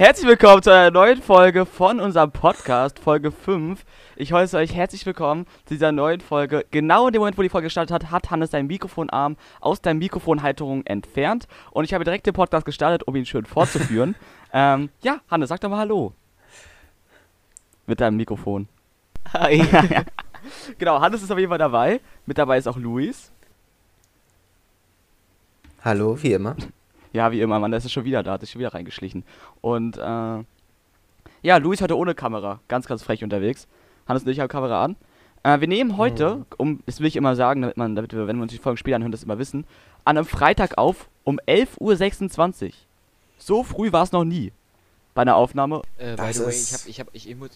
Herzlich willkommen zu einer neuen Folge von unserem Podcast, Folge 5. Ich heiße euch herzlich willkommen zu dieser neuen Folge. Genau in dem Moment, wo die Folge gestartet hat, hat Hannes seinen Mikrofonarm aus der Mikrofonhalterung entfernt. Und ich habe direkt den Podcast gestartet, um ihn schön fortzuführen. ähm, ja, Hannes, sag doch mal Hallo. Mit deinem Mikrofon. Hi. Genau, Hannes ist auf jeden Fall dabei. Mit dabei ist auch Luis. Hallo, wie immer. Ja, wie immer, Mann, der ist schon wieder da, hat sich schon wieder reingeschlichen. Und, äh, ja, Luis heute ohne Kamera, ganz, ganz frech unterwegs. Hannes und ich haben Kamera an. Äh, wir nehmen heute, um, das will ich immer sagen, damit man, damit wir, wenn wir uns die Folgen später anhören, das immer wissen, an einem Freitag auf um 11.26 Uhr. So früh war es noch nie bei einer Aufnahme. Äh, by Das the way, ich hab, ich hab, ich, ich muss,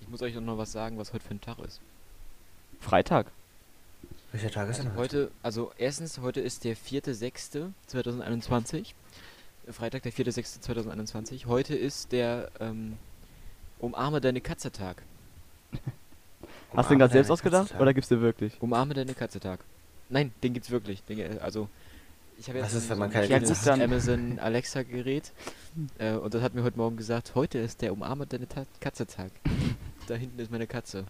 ich muss euch noch mal was sagen, was heute für ein Tag ist. Freitag. Welcher Tag ist Also denn heute? heute, also erstens, heute ist der 4.6.2021. Äh, Freitag, der 4.6.2021. Heute ist der, ähm, Umarme deine Katze Tag. Hast du den gerade selbst ausgedacht oder gibt's den wirklich? Umarme deine Katze Tag. Nein, den gibt's wirklich. Den, äh, also, ich habe Was jetzt ist, so wenn man ein keine Katze kleines? Amazon Alexa Gerät äh, und das hat mir heute Morgen gesagt, heute ist der Umarme deine Ta Katze Tag. da hinten ist meine Katze.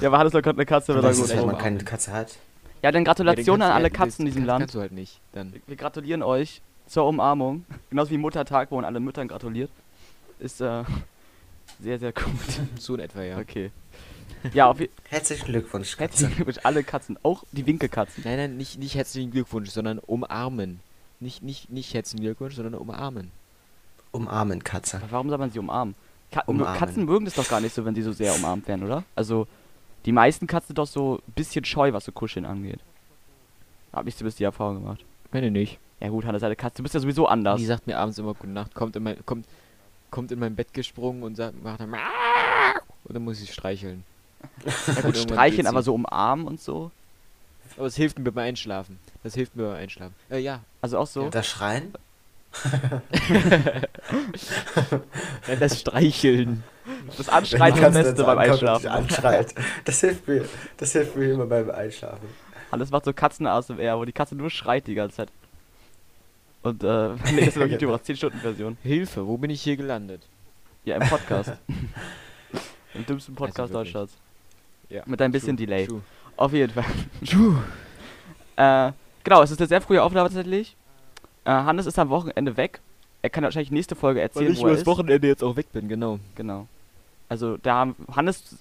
Ja, aber Hannes hat gerade eine Katze, was ist, wenn man keine Katze hat? Ja, dann Ja, den Gratulation kannst an alle ja, Katzen in diesem kannst, Land. Kannst du halt nicht. Dann. Wir gratulieren euch zur Umarmung. Genauso wie Muttertag, wo man alle Müttern gratuliert. Ist äh, sehr, sehr gut. So in etwa, ja. Okay. Ja, auf Herzlichen Glückwunsch, Katze. herzlichen Glückwunsch alle Katzen, auch die Winkelkatzen. Nein, nein, nicht, nicht herzlichen Glückwunsch, sondern umarmen. Nicht, nicht, nicht herzlichen Glückwunsch, sondern umarmen. Umarmen, Katze. Aber warum soll man sie umarmen? Ka Umarmen. Katzen mögen das doch gar nicht so, wenn sie so sehr umarmt werden, oder? Also, die meisten Katzen sind doch so ein bisschen scheu, was so Kuscheln angeht. Hab ich zumindest die Erfahrung gemacht. Meine nicht. Ja gut, Hannes, eine Katze, du bist ja sowieso anders. Die sagt mir abends immer Gute Nacht, kommt in mein, kommt, kommt in mein Bett gesprungen und sagt, macht dann und dann muss ich streicheln. Ja gut, streicheln, aber so umarmen und so. Aber es hilft mir beim Einschlafen. Das hilft mir beim Einschlafen. Äh, ja. Also auch so. Das Schreien? Nein, das Streicheln. Das Anschreien ist das Beste beim Einschlafen. Anschreit. Das hilft mir. Das hilft mir immer beim Einschlafen. Hannes macht so Katzen ASMR, wo die Katze nur schreit die ganze Zeit. Und äh, nee, das ist auf YouTube auch 10-Stunden-Version. Hilfe, wo bin ich hier gelandet? Ja, im Podcast. Im dümmsten Podcast Also. Deutschlands. Ja. Mit ein bisschen True, Delay. true. Auf jeden Fall. äh, genau, es ist eine sehr frühe Aufnahme tatsächlich. Äh, Hannes ist am Wochenende weg. Er kann wahrscheinlich nächste Folge erzählen, wo er ist. Wochenende jetzt auch weg bin, genau. Genau. Also da haben Hannes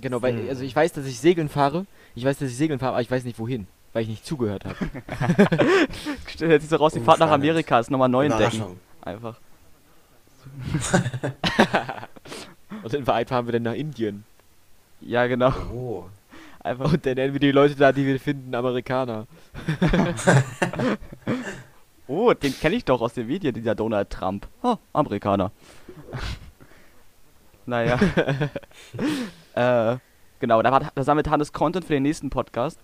Genau, weil, Hm. also ich weiß, dass ich segeln fahre. Ich weiß, dass ich segeln fahre, aber ich weiß nicht wohin, weil ich nicht zugehört habe. stellt sich so raus, die Oh, Fahrt nach. Amerika ist nochmal neu entdecken. Einfach. Und in Wahrheit fahren wir dann nach Indien. Ja, genau. Oh. Einfach. Und dann nennen wir die Leute da, die wir finden, Amerikaner. Oh, den kenne ich doch aus den Medien, dieser Donald Trump. Oh, Amerikaner. naja. äh, genau, da, sammelt Hannes Content für den nächsten Podcast.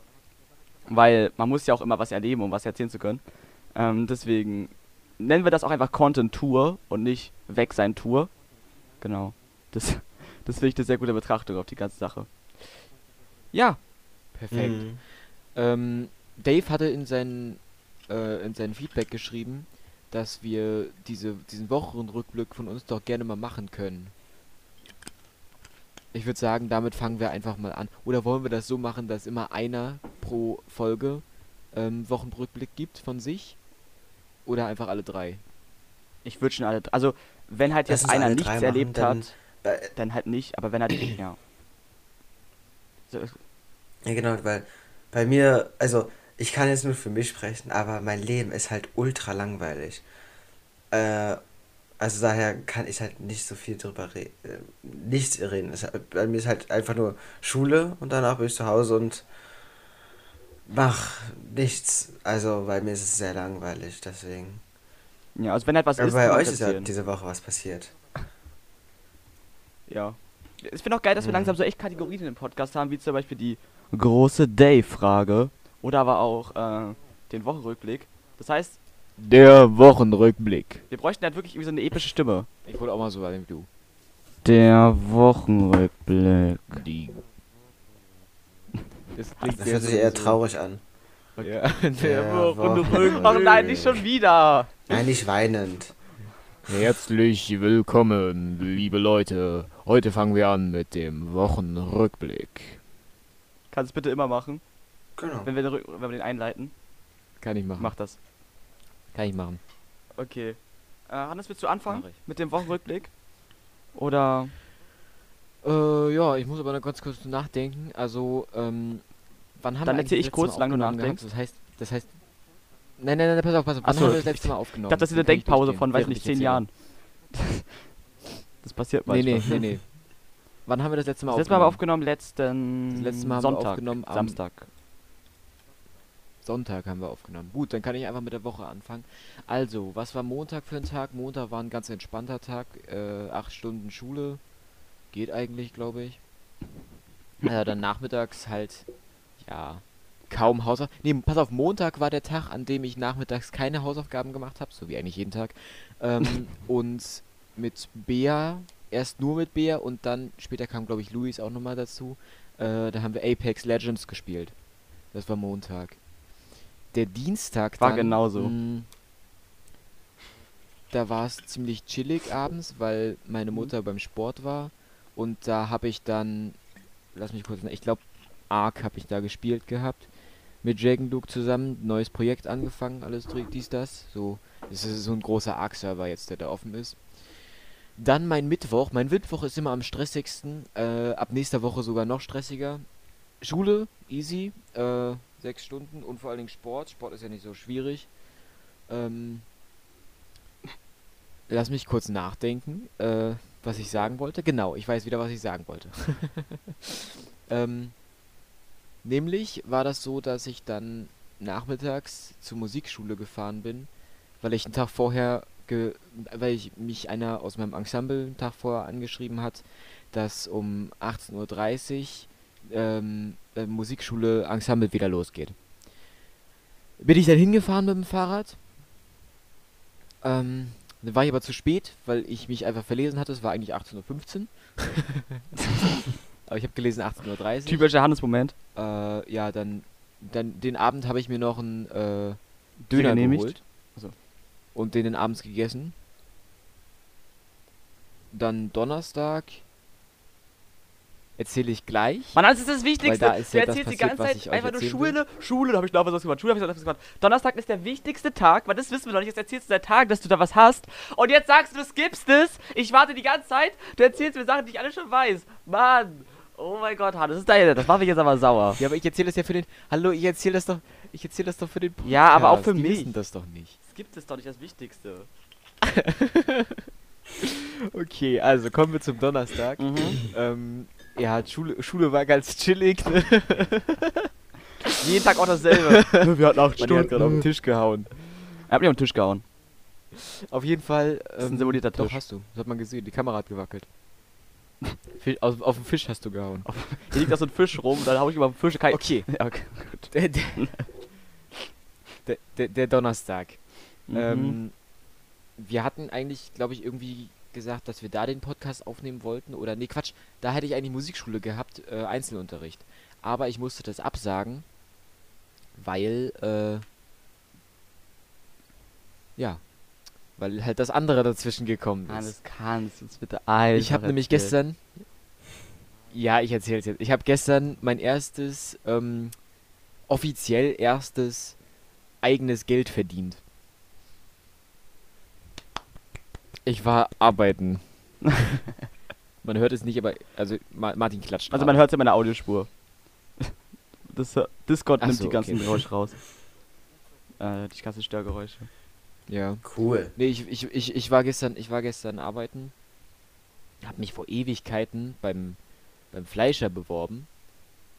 Weil man muss ja auch immer was erleben, um was erzählen zu können. Ähm, deswegen nennen wir das auch einfach Content Tour und nicht Weg sein Tour. Genau. Das, das finde ich eine sehr gute Betrachtung auf die ganze Sache. Ja, Perfekt. Mhm. Ähm, Dave hatte in sein, äh, in sein Feedback geschrieben, dass wir diese, diesen Wochenrückblick von uns doch gerne mal machen können. Ich würde sagen, damit fangen wir einfach mal an. Oder wollen wir das so machen, dass immer einer pro Folge ähm, Wochenrückblick gibt von sich? Oder einfach alle drei? ich würde schon alle. Also, wenn halt jetzt einer nichts drei machen, erlebt dann- hat. Äh, Dann halt nicht, aber wenn halt, ja. So, Ja, genau, weil bei mir, also ich kann jetzt nur für mich sprechen, aber mein Leben ist halt ultra langweilig. Äh, also daher kann ich halt nicht so viel drüber reden. Äh, nichts reden. Es, bei mir ist halt einfach nur Schule und danach bin ich zu Hause und mach nichts. Also bei mir ist es sehr langweilig, deswegen. ja, also wenn halt was Aber ist, bei euch ist ja diese Woche was passiert. Ja. Ich finde auch geil, dass wir Mhm. langsam so echt Kategorien in dem Podcast haben, wie zum Beispiel die große Day-Frage oder aber auch äh, den Wochenrückblick. Das heißt, Der Wochenrückblick. wir bräuchten halt wirklich irgendwie so eine epische Stimme. Ich wollte auch mal so sein wie du. Der Wochenrückblick. Die. Das klingt Das sehr hört sich eher so- traurig an. Ja, der Der Wochenrückblick. Ach nein, nicht schon wieder. Nein, nicht weinend. Herzlich willkommen, liebe Leute. Heute fangen wir an mit dem Wochenrückblick. Kannst du bitte immer machen, Genau. wenn wir, den, wenn wir den einleiten. Kann ich machen. Mach das. Kann ich machen. Okay. Äh, Hannes, willst du anfangen mit dem Wochenrückblick? Oder Äh, ja, ich muss aber noch ganz kurz nachdenken. Also, ähm, wann haben Dann eigentlich ich das kurz, aufgenommen nachdenkst. gehabt? Das heißt, das heißt. Nein, nein, nein, pass auf, pass auf. Wann so, haben wir das ich- letzte Mal aufgenommen? ich dachte, das ist eine Denkpause von, weiß nicht, ich zehn. Jahren. das passiert Nee, manchmal. nee, nee, nee. Wann haben wir das letzte Mal Das letzte Mal haben wir aufgenommen? aufgenommen letzten Das letzte Mal haben wir Sonntag, aufgenommen am- Samstag. Sonntag haben wir aufgenommen. Gut, dann kann ich einfach mit der Woche anfangen. Also, was war Montag für ein Tag? Montag war ein ganz entspannter Tag. Äh, acht Stunden Schule. Geht eigentlich, glaube ich. Äh, dann nachmittags halt, ja, kaum Hausaufgaben. Nee, pass auf, Montag war der Tag, an dem ich nachmittags keine Hausaufgaben gemacht habe, so wie eigentlich jeden Tag. Ähm, und mit Bea, erst nur mit Bea und dann später kam, glaube ich, Luis auch nochmal dazu. Äh, da haben wir Apex Legends gespielt. Das war Montag. Der Dienstag War dann, genauso. mh, da war es ziemlich chillig abends, weil meine Mhm. Mutter beim Sport war. Und da habe ich dann, lass mich kurz, ich glaube, Ark habe ich da gespielt gehabt. Mit Jagen Luke zusammen, neues Projekt angefangen, alles dies, das. So, das ist so ein großer Ark-Server jetzt, der da offen ist. Dann mein Mittwoch. Mein Mittwoch ist immer am stressigsten. Äh, ab nächster Woche sogar noch stressiger. Schule, easy. Äh, sechs Stunden und vor allen Dingen Sport. Sport ist ja nicht so schwierig. Ähm, lass mich kurz nachdenken, äh, was ich sagen wollte. Genau, ich weiß wieder, was ich sagen wollte. ähm, nämlich war das so, dass ich dann nachmittags zur Musikschule gefahren bin, weil ich einen Tag vorher, weil ich mich einer aus meinem Ensemble einen Tag vorher angeschrieben hat, dass um 18.30 Uhr ähm, äh, Musikschule Ensemble wieder losgeht. Bin ich dann hingefahren mit dem Fahrrad. Ähm, dann war ich aber zu spät, weil ich mich einfach verlesen hatte. Es war eigentlich 18.15 Uhr. aber ich habe gelesen 18.30 Uhr. Typischer Hannes-Moment. Äh, ja, dann, dann den Abend habe ich mir noch einen äh, Döner geholt. Achso. Und den dann abends gegessen. Dann Donnerstag. Erzähle ich gleich. Mann, das ist das Wichtigste. da ist du ja das erzählst die passiert, ganze was Zeit ich einfach nur Schule, Schule, da habe ich noch was gemacht, Schule habe ich noch was gemacht. Donnerstag ist der wichtigste Tag, weil das wissen wir noch nicht. Jetzt erzählst du seit Tagen, dass du da was hast. Und jetzt sagst du, du skippst es. Ich warte die ganze Zeit. Du erzählst mir Sachen, die ich alle schon weiß. Mann. Oh mein Gott, Hannes, das ist deine. Das macht mich jetzt aber sauer. Ja, aber ich erzähle das ja für den. Hallo, ich erzähle das doch. Ich erzähle das doch für den Podcast. Ja, aber auch für Die mich. wissen das doch nicht. Skippt ist doch nicht das Wichtigste. Okay, also kommen wir zum Donnerstag. Mhm. Ähm, ja, Schule, Schule war ganz chillig. Ne? Jeden Tag auch dasselbe. wir hatten acht hat gerade auf den Tisch gehauen. Er hat mir auf den Tisch gehauen. Auf jeden Fall. Das ist ein ähm, simulierter Doch, Tisch. hast du. Das hat man gesehen. Die Kamera hat gewackelt. Fisch, auf, auf den Fisch hast du gehauen. Hier liegt da so ein Fisch rum, dann hau ich über den Fisch. Kein Okay. Ja, okay, gut. Der, der, der, der, der Donnerstag. Mhm. Ähm, wir hatten eigentlich, glaube ich, irgendwie gesagt, dass wir da den Podcast aufnehmen wollten. Oder nee, Quatsch. Da hätte ich eigentlich Musikschule gehabt, äh, Einzelunterricht. Aber ich musste das absagen, weil, äh, ja, weil halt das andere dazwischen gekommen ist. das kannst du jetzt bitte einfach Ich habe nämlich gestern. Ja, ich erzähle jetzt. Ich habe gestern mein erstes, ähm, offiziell erstes eigenes Geld verdient. Ich war arbeiten. man hört es nicht, aber also Ma Martin klatscht. Also man hört es in meiner Audiospur. Das, Discord Ach nimmt so, die ganzen okay. Geräusche raus. Äh, die ganzen Störgeräusche. ja. Cool. Nee, ich, ich, ich, ich war gestern, ich war gestern arbeiten. Hab mich vor Ewigkeiten beim, beim Fleischer beworben.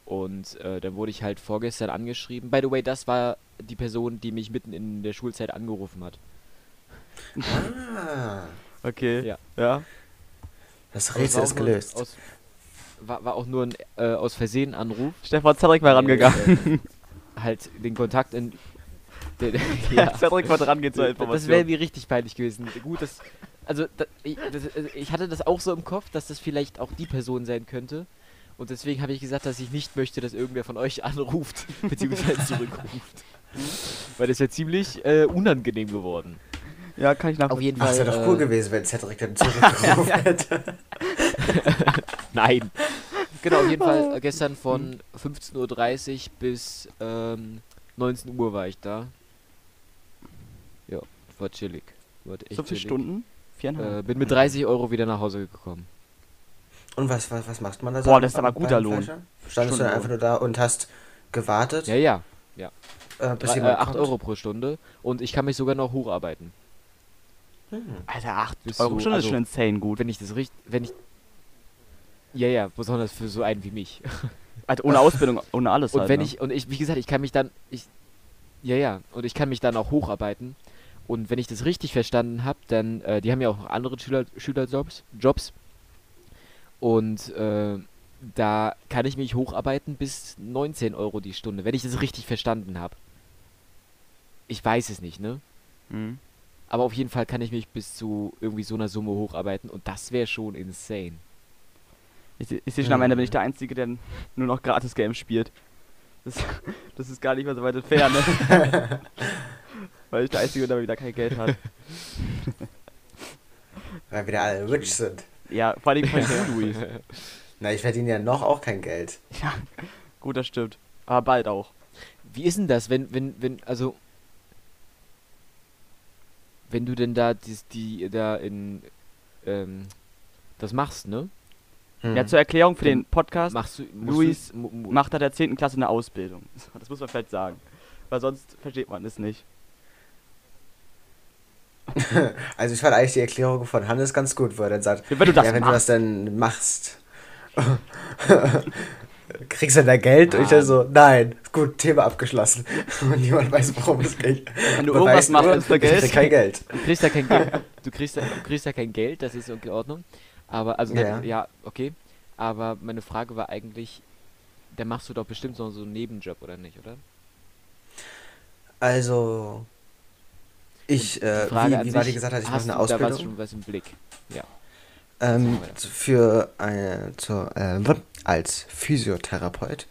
Und äh, dann wurde ich halt vorgestern angeschrieben. By the way, das war die Person, die mich mitten in der Schulzeit angerufen hat. Ah, Okay. Ja. Ja. das Rätsel war ist gelöst. Aus, war, war auch nur ein äh, aus Versehen Anruf. Stefan Zedrick war rangegangen. Äh, halt den Kontakt in. Der, Ja. Cedric wollte rangehen zur Das Information. wäre mir richtig peinlich gewesen. Gut, das. Also, da, ich, das, also, ich hatte das auch so im Kopf, dass das vielleicht auch die Person sein könnte. Und deswegen habe ich gesagt, dass ich nicht möchte, dass irgendwer von euch anruft, beziehungsweise zurückruft. Weil das wäre ziemlich äh, unangenehm geworden. Ja, kann ich Auf nachvollziehen. jeden Ach, Fall. es wäre doch äh, cool gewesen, wenn Cedric dann zurückgerufen hätte. Nein. Genau, auf jeden Fall äh, gestern von 15.30 Uhr bis ähm, 19 Uhr war ich da. Ja, war chillig. War echt So viele chillig. Stunden? Viereinhalb? Äh, bin mit 30 Euro wieder nach Hause gekommen. Und was, was, was macht man da so? Boah, das ist aber am guter Lohn. Standest du dann Stundenlohn. einfach nur da und hast gewartet, Ja, ja. äh, bis Drei, äh, jemand 8 kommt? Euro pro Stunde. Und ich kann mich sogar noch hocharbeiten. Hm. Alter, 8 Bist Euro du- Stunde ist also- schon insane gut. Wenn ich das richtig. Wenn ich. Ja, ja, besonders für so einen wie mich. Also ohne Ausbildung, ohne alles Und halt, wenn ne? ich, und ich, wie gesagt, ich kann mich dann, ich, ja, ja, und ich kann mich dann auch hocharbeiten. Und wenn ich das richtig verstanden habe, dann, äh, die haben ja auch noch andere Schüler, Schülerjobs, Jobs. Und äh, da kann ich mich hocharbeiten bis 19 Euro die Stunde, wenn ich das richtig verstanden habe. Ich weiß es nicht, ne? Mhm. Aber auf jeden Fall kann ich mich bis zu irgendwie so einer Summe hocharbeiten und das wäre schon insane. Ich, ich sehe schon am Ende bin ich der Einzige, der nur noch gratis Games spielt. Das, das ist gar nicht mehr so weit entfernt, ne? Weil ich der Einzige bin, der wieder kein Geld hat. Weil wir da alle rich sind. Ja, vor allem von du, Luis. Na, ich verdiene ja noch auch kein Geld. Ja, gut, das stimmt. Aber bald auch. Wie ist denn das, wenn, wenn, wenn, also, wenn du denn da die, die da in, ähm, das machst, ne? Hm. Ja, zur Erklärung für den Podcast Machst du, Luis du, macht er der 10. Klasse eine Ausbildung. Das muss man vielleicht sagen. Weil sonst versteht man es nicht. Also ich fand eigentlich die Erklärung von Hannes ganz gut, wo er dann sagt, Wenn du das ja, wenn du machst. das dann machst, kriegst du da Geld? Und ich dann Mann. so, nein, gut, Thema abgeschlossen. Und niemand weiß, worum es geht. Wenn du Man irgendwas machst, dann ist für ich krieg Geld. kein Geld. Du kriegst ja kein Geld. Du kriegst ja, du kriegst ja kein Geld, das ist in Ordnung. Aber, also, Ja. ja. okay. Aber meine Frage war eigentlich, da machst du doch bestimmt so, einen Nebenjob, oder nicht, oder? Also, ich, äh, wie, wie Wadi gesagt hat, ich mache eine du da was Ausbildung. schon was im Blick? Ja. Ähm, für eine, zur, äh, als Physiotherapeut.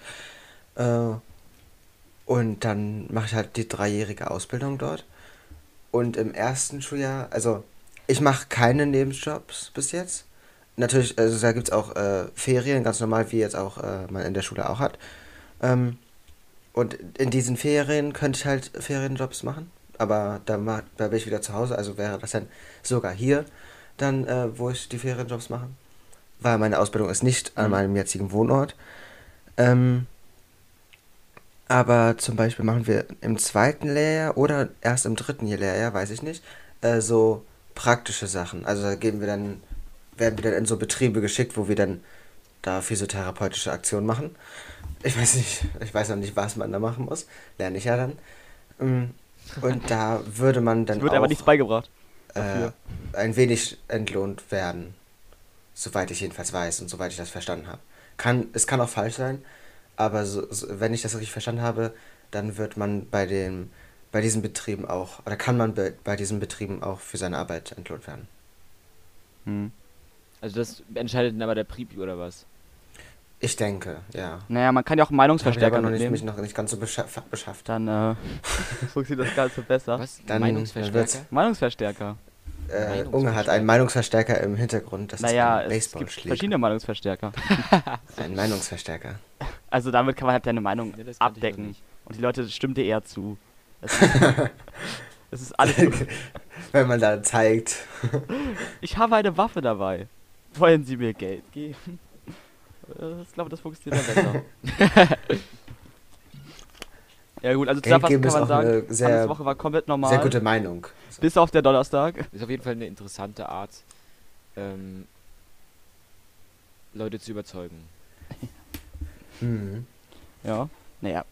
Äh, und dann mache ich halt die dreijährige Ausbildung dort. Und im ersten Schuljahr, also ich mache keine Nebenjobs bis jetzt. Natürlich, also da gibt es auch äh, Ferien, ganz normal, wie jetzt auch äh, man in der Schule auch hat. Ähm, und in diesen Ferien könnte ich halt Ferienjobs machen. Aber da, ma- da bin ich wieder zu Hause, also wäre das dann sogar hier dann, äh, wo ich die Ferienjobs mache. Weil meine Ausbildung ist nicht an Mhm. meinem jetzigen Wohnort. Ähm, aber zum Beispiel machen wir im zweiten Lehrjahr oder erst im dritten Lehrjahr, weiß ich nicht, äh, so praktische Sachen. Also da geben wir dann, werden wir dann in so Betriebe geschickt, wo wir dann da physiotherapeutische Aktionen machen. Ich weiß nicht, ich weiß noch nicht, was man da machen muss. Lerne ich ja dann. Ähm, Und da würde man dann Es wird auch aber nichts beigebracht. Äh, ein wenig entlohnt werden. Soweit ich jedenfalls weiß und soweit ich das verstanden habe. Kann, es kann auch falsch sein, aber so, so, wenn ich das richtig verstanden habe, dann wird man bei dem bei diesen Betrieben auch, oder kann man bei, bei diesen Betrieben auch für seine Arbeit entlohnt werden. Hm. Also das entscheidet dann aber der Pripi oder was? Ich denke, ja. Naja, man kann ja auch einen Habe ich Meinungsverstärker aber noch nicht, mitnehmen. mich noch nicht ganz so beschafft. Dann äh, funktioniert das Ganze besser. Was? Dann- Meinungsverstärker? Meinungsverstärker. Äh, Unge hat einen Meinungsverstärker im Hintergrund. Das naja, ist ein es gibt verschiedene Meinungsverstärker. Ein Meinungsverstärker. Also damit kann man halt deine Meinung Nee, ich abdecken. Und die Leute stimmen dir eher zu. Das ist, das ist alles. Wenn man da zeigt. Ich habe eine Waffe dabei. Wollen Sie mir Geld geben? Ich glaube, das funktioniert dann besser. ja gut, also zusammenfassend kann man sagen, sehr- Woche war komplett normal. Sehr gute Meinung. Bis auf der Donnerstag. Ist auf jeden Fall eine interessante Art, ähm, Leute zu überzeugen. Mhm. Ja. Naja.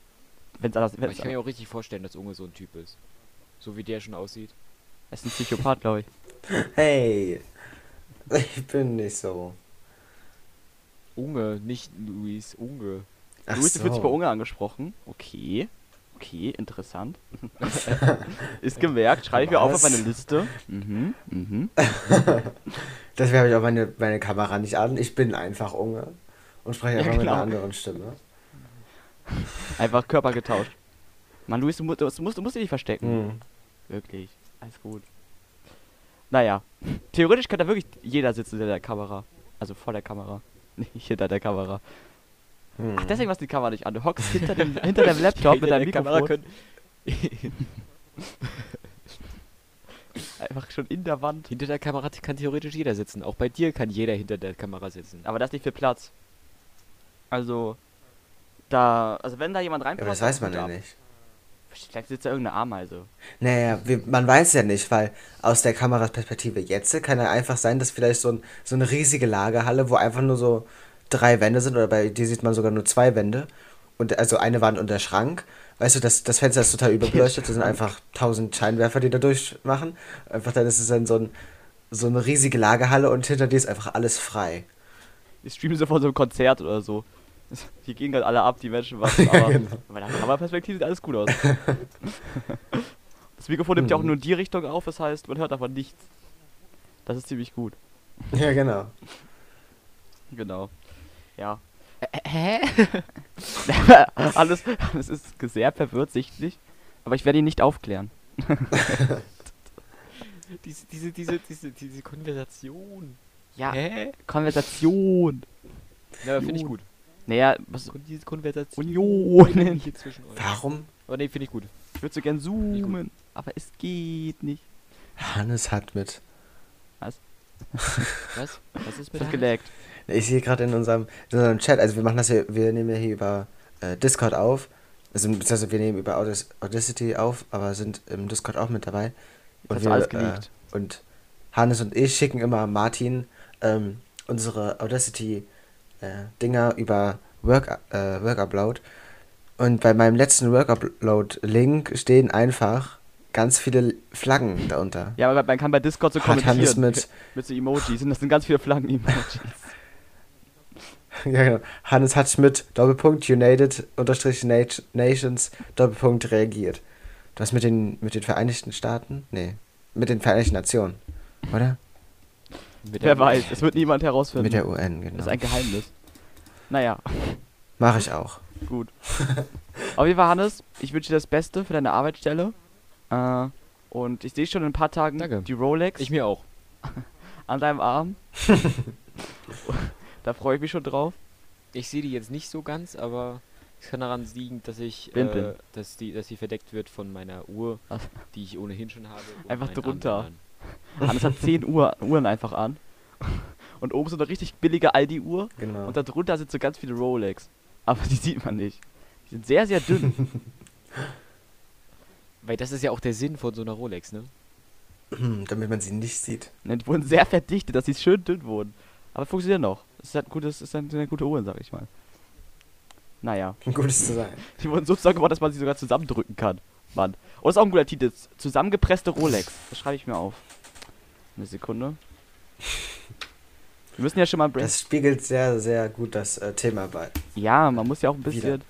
Wenn's anders. Aber Wenn's ich kann mir auch richtig vorstellen, dass Unge so ein Typ ist. So wie der schon aussieht. er ist ein Psychopath, glaube ich. Hey, ich bin nicht so. Unge, nicht Luis, Unge. Ach Luis, du fühlst dich bei so. Unge angesprochen. Okay. Okay, interessant. ist gemerkt, schreibe ich mir auf auf meine Liste. Mhm, mhm. Deswegen habe ich auch meine, meine Kamera nicht an. Ich bin einfach Unge und spreche Ja, einfach mit genau. einer anderen Stimme. Einfach Körper getauscht. Mann, Luis, du, mu- du, musst, du musst dich nicht verstecken. Mhm. Wirklich. Alles gut. Naja. Theoretisch könnte da wirklich jeder sitzen hinter der Kamera. Also vor der Kamera. Nicht hinter der Kamera. Hm. Ach, deswegen machst du die Kamera nicht an. Du hockst hinter dem, hinter dem Laptop mit deinem Mikrofon. können. Einfach schon in der Wand. hinter der Kamera kann theoretisch jeder sitzen. Auch bei dir kann jeder hinter der Kamera sitzen. Aber das ist nicht viel Platz. Also, da, also wenn da jemand Ja, reinpasst, aber das weiß man dann ja nicht. Vielleicht sitzt da irgendeine Ameise. Naja, wir, man weiß ja nicht, weil aus der Kameraperspektive jetzt kann ja einfach sein, dass vielleicht so, ein, so eine riesige Lagerhalle, wo einfach nur so drei Wände sind, oder bei dir sieht man sogar nur zwei Wände, und also eine Wand und der Schrank. Weißt du, das, das Fenster ist total überbeleuchtet, das sind einfach tausend Scheinwerfer, die da durchmachen. Einfach dann ist es dann so, ein, so eine riesige Lagerhalle und hinter dir ist einfach alles frei. Die streamen so von so einem Konzert oder so. Die gehen gerade alle ab, die Menschen warten, aber Genau. bei der Kameraperspektive sieht alles gut aus. Das Mikrofon nimmt ja auch Mhm. nur in die Richtung auf, das heißt, man hört davon nichts. Das ist ziemlich gut. Ja, genau. Genau. Ja. Hä? alles, alles ist sehr verwirrt, sichtlich. Aber ich werde ihn nicht aufklären. Diese, diese, diese, diese, diese Konversation. Ja, Hä? Konversation. Ja, finde ich gut. Naja, was Kon diese Konversation. Unionen. hier zwischen euch. Warum? Aber nee, finde ich gut. Ich würde so gern zoomen, aber es geht nicht. Hannes hat mit. Was? Was ist Ist mit geleckt? Ich sehe gerade in unserem, in unserem Chat, also wir machen das hier, wir nehmen ja hier über äh, Discord auf. Also beziehungsweise wir nehmen über Audac- Audacity auf, aber sind im Discord auch mit dabei. Das hast wir, alles geleakt. Äh, und Hannes und ich schicken immer Martin ähm, unsere Audacity Dinger über Work, äh, Workupload. Und bei meinem letzten Workupload-Link stehen einfach ganz viele Flaggen darunter. Ja, aber man kann bei Discord so Hat Hannes kommentieren. mit, mit so Emojis. Und das sind ganz viele Flaggen-Emojis. ja, genau. Hannes hat mit Doppelpunkt United unterstrich Nat- Nations Doppelpunkt reagiert. Du hast mit den, mit den Vereinigten Staaten? Nee. Mit den Vereinigten Nationen. Oder? Mit Wer weiß, es wird niemand herausfinden. Mit der UN, das ist genau. ein Geheimnis. Naja, Mache ich auch. gut. Auf jeden Fall, Hannes, ich wünsche dir das Beste für deine Arbeitsstelle. Äh, und ich sehe schon in ein paar Tagen Danke. die Rolex Ich mir auch. an deinem Arm. da freue ich mich schon drauf. Ich sehe die jetzt nicht so ganz, aber es kann daran liegen, dass ich, bin. äh, dass die, dass sie verdeckt wird von meiner Uhr, die ich ohnehin schon habe. Einfach drunter. Armbändern. Hannes hat 10 Uhr, Uhren einfach an. Und oben so eine richtig billige Aldi-Uhr. Genau. Und darunter sind so ganz viele Rolex. Aber die sieht man nicht. Die sind sehr, sehr dünn. Weil das ist ja auch der Sinn von so einer Rolex, ne? Damit man sie nicht sieht. Ne, die wurden sehr verdichtet, dass sie schön dünn wurden. Aber funktionieren noch. Das ist halt ein gutes, ist halt eine gute Uhr, sag ich mal. Naja. Ein gutes zu sein. Die wurden so zusammengebaut, dass man sie sogar zusammendrücken kann. Mann. Und das ist auch ein guter Titel. Zusammengepresste Rolex. Das schreibe ich mir auf. Eine Sekunde. Wir müssen ja schon mal Das spiegelt sehr, sehr gut das äh, Thema bei, Ja, man muss ja auch ein bisschen. Wieder.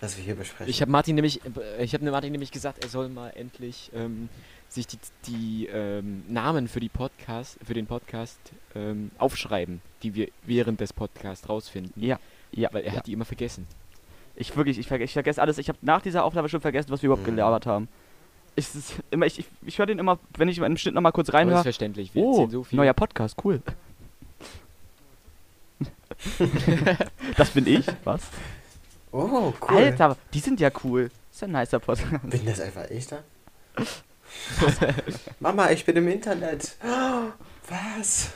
das wir hier besprechen. Ich habe Martin nämlich, äh, ich habe Martin nämlich gesagt, er soll mal endlich ähm, sich die, die ähm, Namen für die Podcast, für den Podcast ähm, aufschreiben, die wir während des Podcasts rausfinden. Ja. Ja, Weil er ja. hat die immer vergessen. Ich wirklich, ich, verge ich vergesse alles. Ich habe nach dieser Aufnahme schon vergessen, was wir überhaupt Mhm. gelabert haben. Ich, ist immer, ich, ich, ich höre den immer, wenn ich im Schnitt nochmal kurz das ist reinhöre. verständlich. Wir Oh, so viel. neuer Podcast, cool. das bin ich, was? oh, cool. Alter, die sind ja cool. ist ja ein nicer Podcast. Bin das einfach ich da? Mama, ich bin im Internet. Was?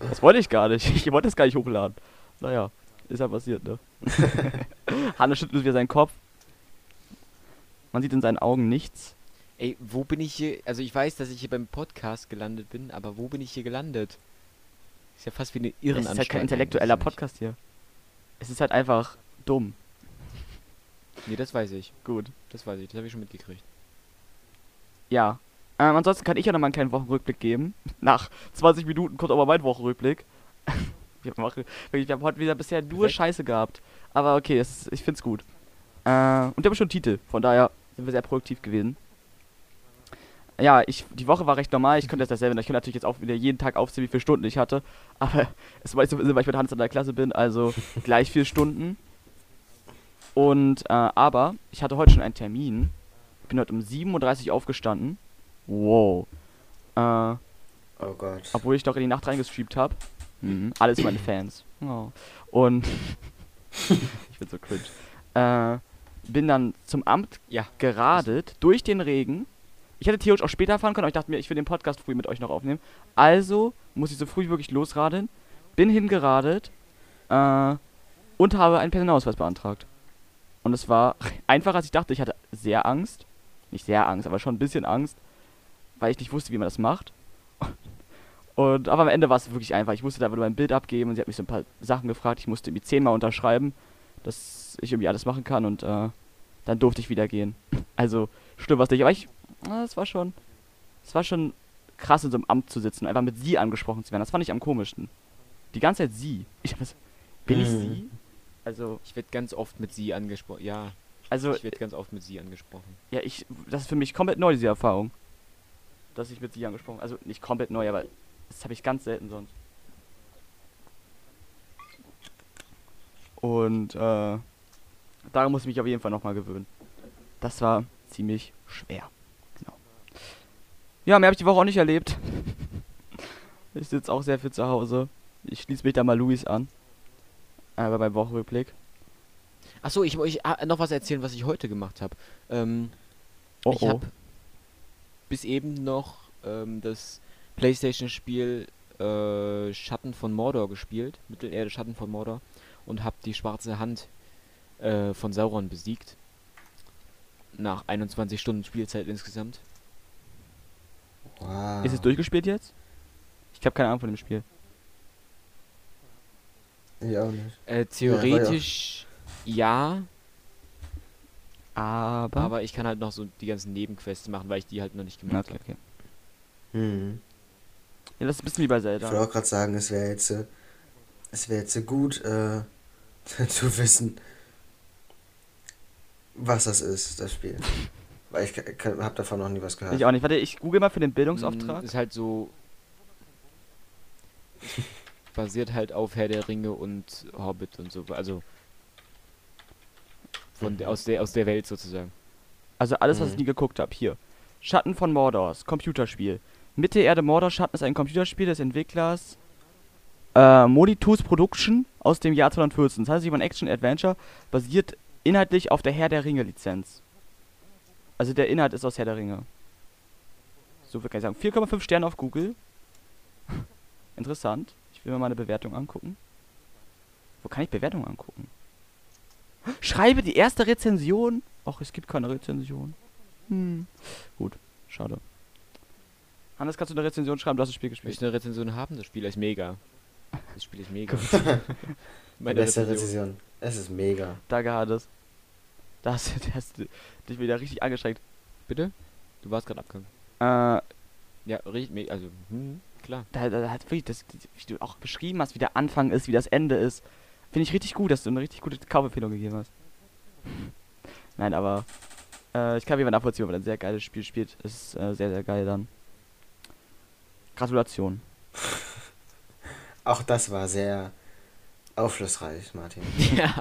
Das wollte ich gar nicht. Ich wollte das gar nicht hochladen. Naja, ist ja passiert, ne? Hannes schüttelt wieder seinen Kopf. Man sieht in seinen Augen nichts. Ey, wo bin ich hier? Also ich weiß, dass ich hier beim Podcast gelandet bin, aber wo bin ich hier gelandet? Ist ja fast wie eine Es Irrenanstalt. ist halt kein intellektueller. Podcast hier. Es ist halt einfach dumm. Nee, das weiß ich. Gut. Das weiß ich. Das habe ich schon mitgekriegt. Ja. Ähm, ansonsten kann ich ja nochmal einen kleinen Wochenrückblick geben. Nach 20 Minuten kommt aber mein Wochenrückblick. wir, machen, wir haben heute wieder bisher nur Perfekt. Scheiße gehabt. Aber okay, das, ich find's gut. Äh, und wir haben schon einen Titel. Von daher sind wir sehr produktiv gewesen. Ja, ich, die Woche war recht normal. Ich könnte jetzt dasselbe. Ich könnte natürlich jetzt auch wieder jeden Tag aufzählen, wie viele Stunden ich hatte. Aber es war nicht so, weil ich mit Hans in der Klasse bin. Also gleich vier Stunden. Und, äh, aber ich hatte heute schon einen Termin. Ich bin heute um 7.30 Uhr aufgestanden. Wow. Äh, Oh Gott. Obwohl ich doch in die Nacht reingestreamt habe. Mhm. Alles meine Fans. Oh. Und ich bin so cringe. Äh, bin dann zum Amt Ja. geradet durch den Regen. Ich hätte theoretisch auch später fahren können, aber ich dachte mir, ich will den Podcast früh mit euch noch aufnehmen. Also muss ich so früh wie möglich losradeln. Bin hingeradet äh, und habe einen Personalausweis beantragt. Und es war einfacher, als ich dachte. Ich hatte sehr Angst. Nicht sehr Angst, aber schon ein bisschen Angst, weil ich nicht wusste, wie man das macht. Und aber am Ende war es wirklich einfach. Ich musste da mein Bild abgeben und sie hat mich so ein paar Sachen gefragt. Ich musste irgendwie zehnmal unterschreiben, dass ich irgendwie alles machen kann und äh, dann durfte ich wieder gehen. Also schlimm was nicht. Aber ich, es war schon, es war schon krass in so einem Amt zu sitzen, und einfach mit sie angesprochen zu werden. Das fand ich am komischsten. Die ganze Zeit sie. Ich das, bin ich Mhm. sie? Also, Ich werde ganz oft mit sie angesprochen. Ja, also ich werde ganz oft mit sie angesprochen. Ja, ich, das ist für mich komplett neu, diese Erfahrung. Dass ich mit sie angesprochen Also nicht komplett neu, aber das habe ich ganz selten sonst. Und, äh, daran muss ich mich auf jeden Fall nochmal gewöhnen. Das war ziemlich schwer. Ja, mehr habe ich die Woche auch nicht erlebt. ich sitze auch sehr viel zu Hause. Ich schließe mich da mal Luis an. Äh, bei meinem Wochenrückblick. Achso, ich wollte euch noch was erzählen, was ich heute gemacht habe. Ähm, Oh, ich oh. habe bis eben noch ähm, das PlayStation-Spiel äh, Schatten von Mordor gespielt, Mittelerde Schatten von Mordor, und habe die schwarze Hand äh, von Sauron besiegt. Nach 21 Stunden Spielzeit insgesamt. Wow. Ist es durchgespielt jetzt? Ich habe keine Ahnung von dem Spiel. Ich auch nicht. Äh, war ja- theoretisch ja, Aber. aber ich kann halt noch so die ganzen Nebenquests machen, weil ich die halt noch nicht gemacht okay, habe. okay. Hm. Ja, das ist ein bisschen wie bei Ich Zelda. wollte auch gerade sagen, es wäre jetzt, äh, es wäre jetzt äh, gut äh, zu wissen, was das ist, das Spiel. Weil ich habe davon noch nie was gehört. Ich auch nicht. Warte, ich google mal für den Bildungsauftrag. Ist halt so. basiert halt auf Herr der Ringe und Hobbit und so. Also. Von der, aus, der, aus der Welt sozusagen. Also alles, was ich Mhm. nie geguckt habe. Hier. Schatten von Mordors. Computerspiel. Mitte Erde Mordor Schatten ist ein Computerspiel des Entwicklers äh, Molitus Production aus dem Jahr 2014. Das heißt, sich ein Action-Adventure basiert inhaltlich auf der Herr der Ringe Lizenz. Also der Inhalt ist aus Herr der Ringe. So viel kann ich sagen. 4,5 Sterne auf Google. Interessant. Ich will mir mal eine Bewertung angucken. Wo kann ich Bewertungen angucken? Schreibe die erste Rezension. Och, es gibt keine Rezension. Hm. Gut, schade. Hannes, kannst du eine Rezension schreiben? Du hast das Spiel Ich gespielt. möchte eine Rezension haben, das Spiel ist mega. Das Spiel ist mega. Meine beste Rezension. Rezension. Es ist mega. Danke, Hannes. Da hast, du- da hast du dich wieder richtig angeschränkt. Bitte? Du warst gerade abgegangen. Äh, Ja, richtig, also, hm, klar. da, da hat wirklich das, wie du auch beschrieben hast, wie der Anfang ist, wie das Ende ist. Finde ich richtig gut, dass du eine richtig gute Kaufempfehlung gegeben hast. Nein, aber äh, ich kann jemand nachvollziehen, wenn man ein sehr geiles Spiel spielt. Ist äh, sehr, sehr geil dann. Gratulation. Auch das war sehr aufschlussreich, Martin. ja.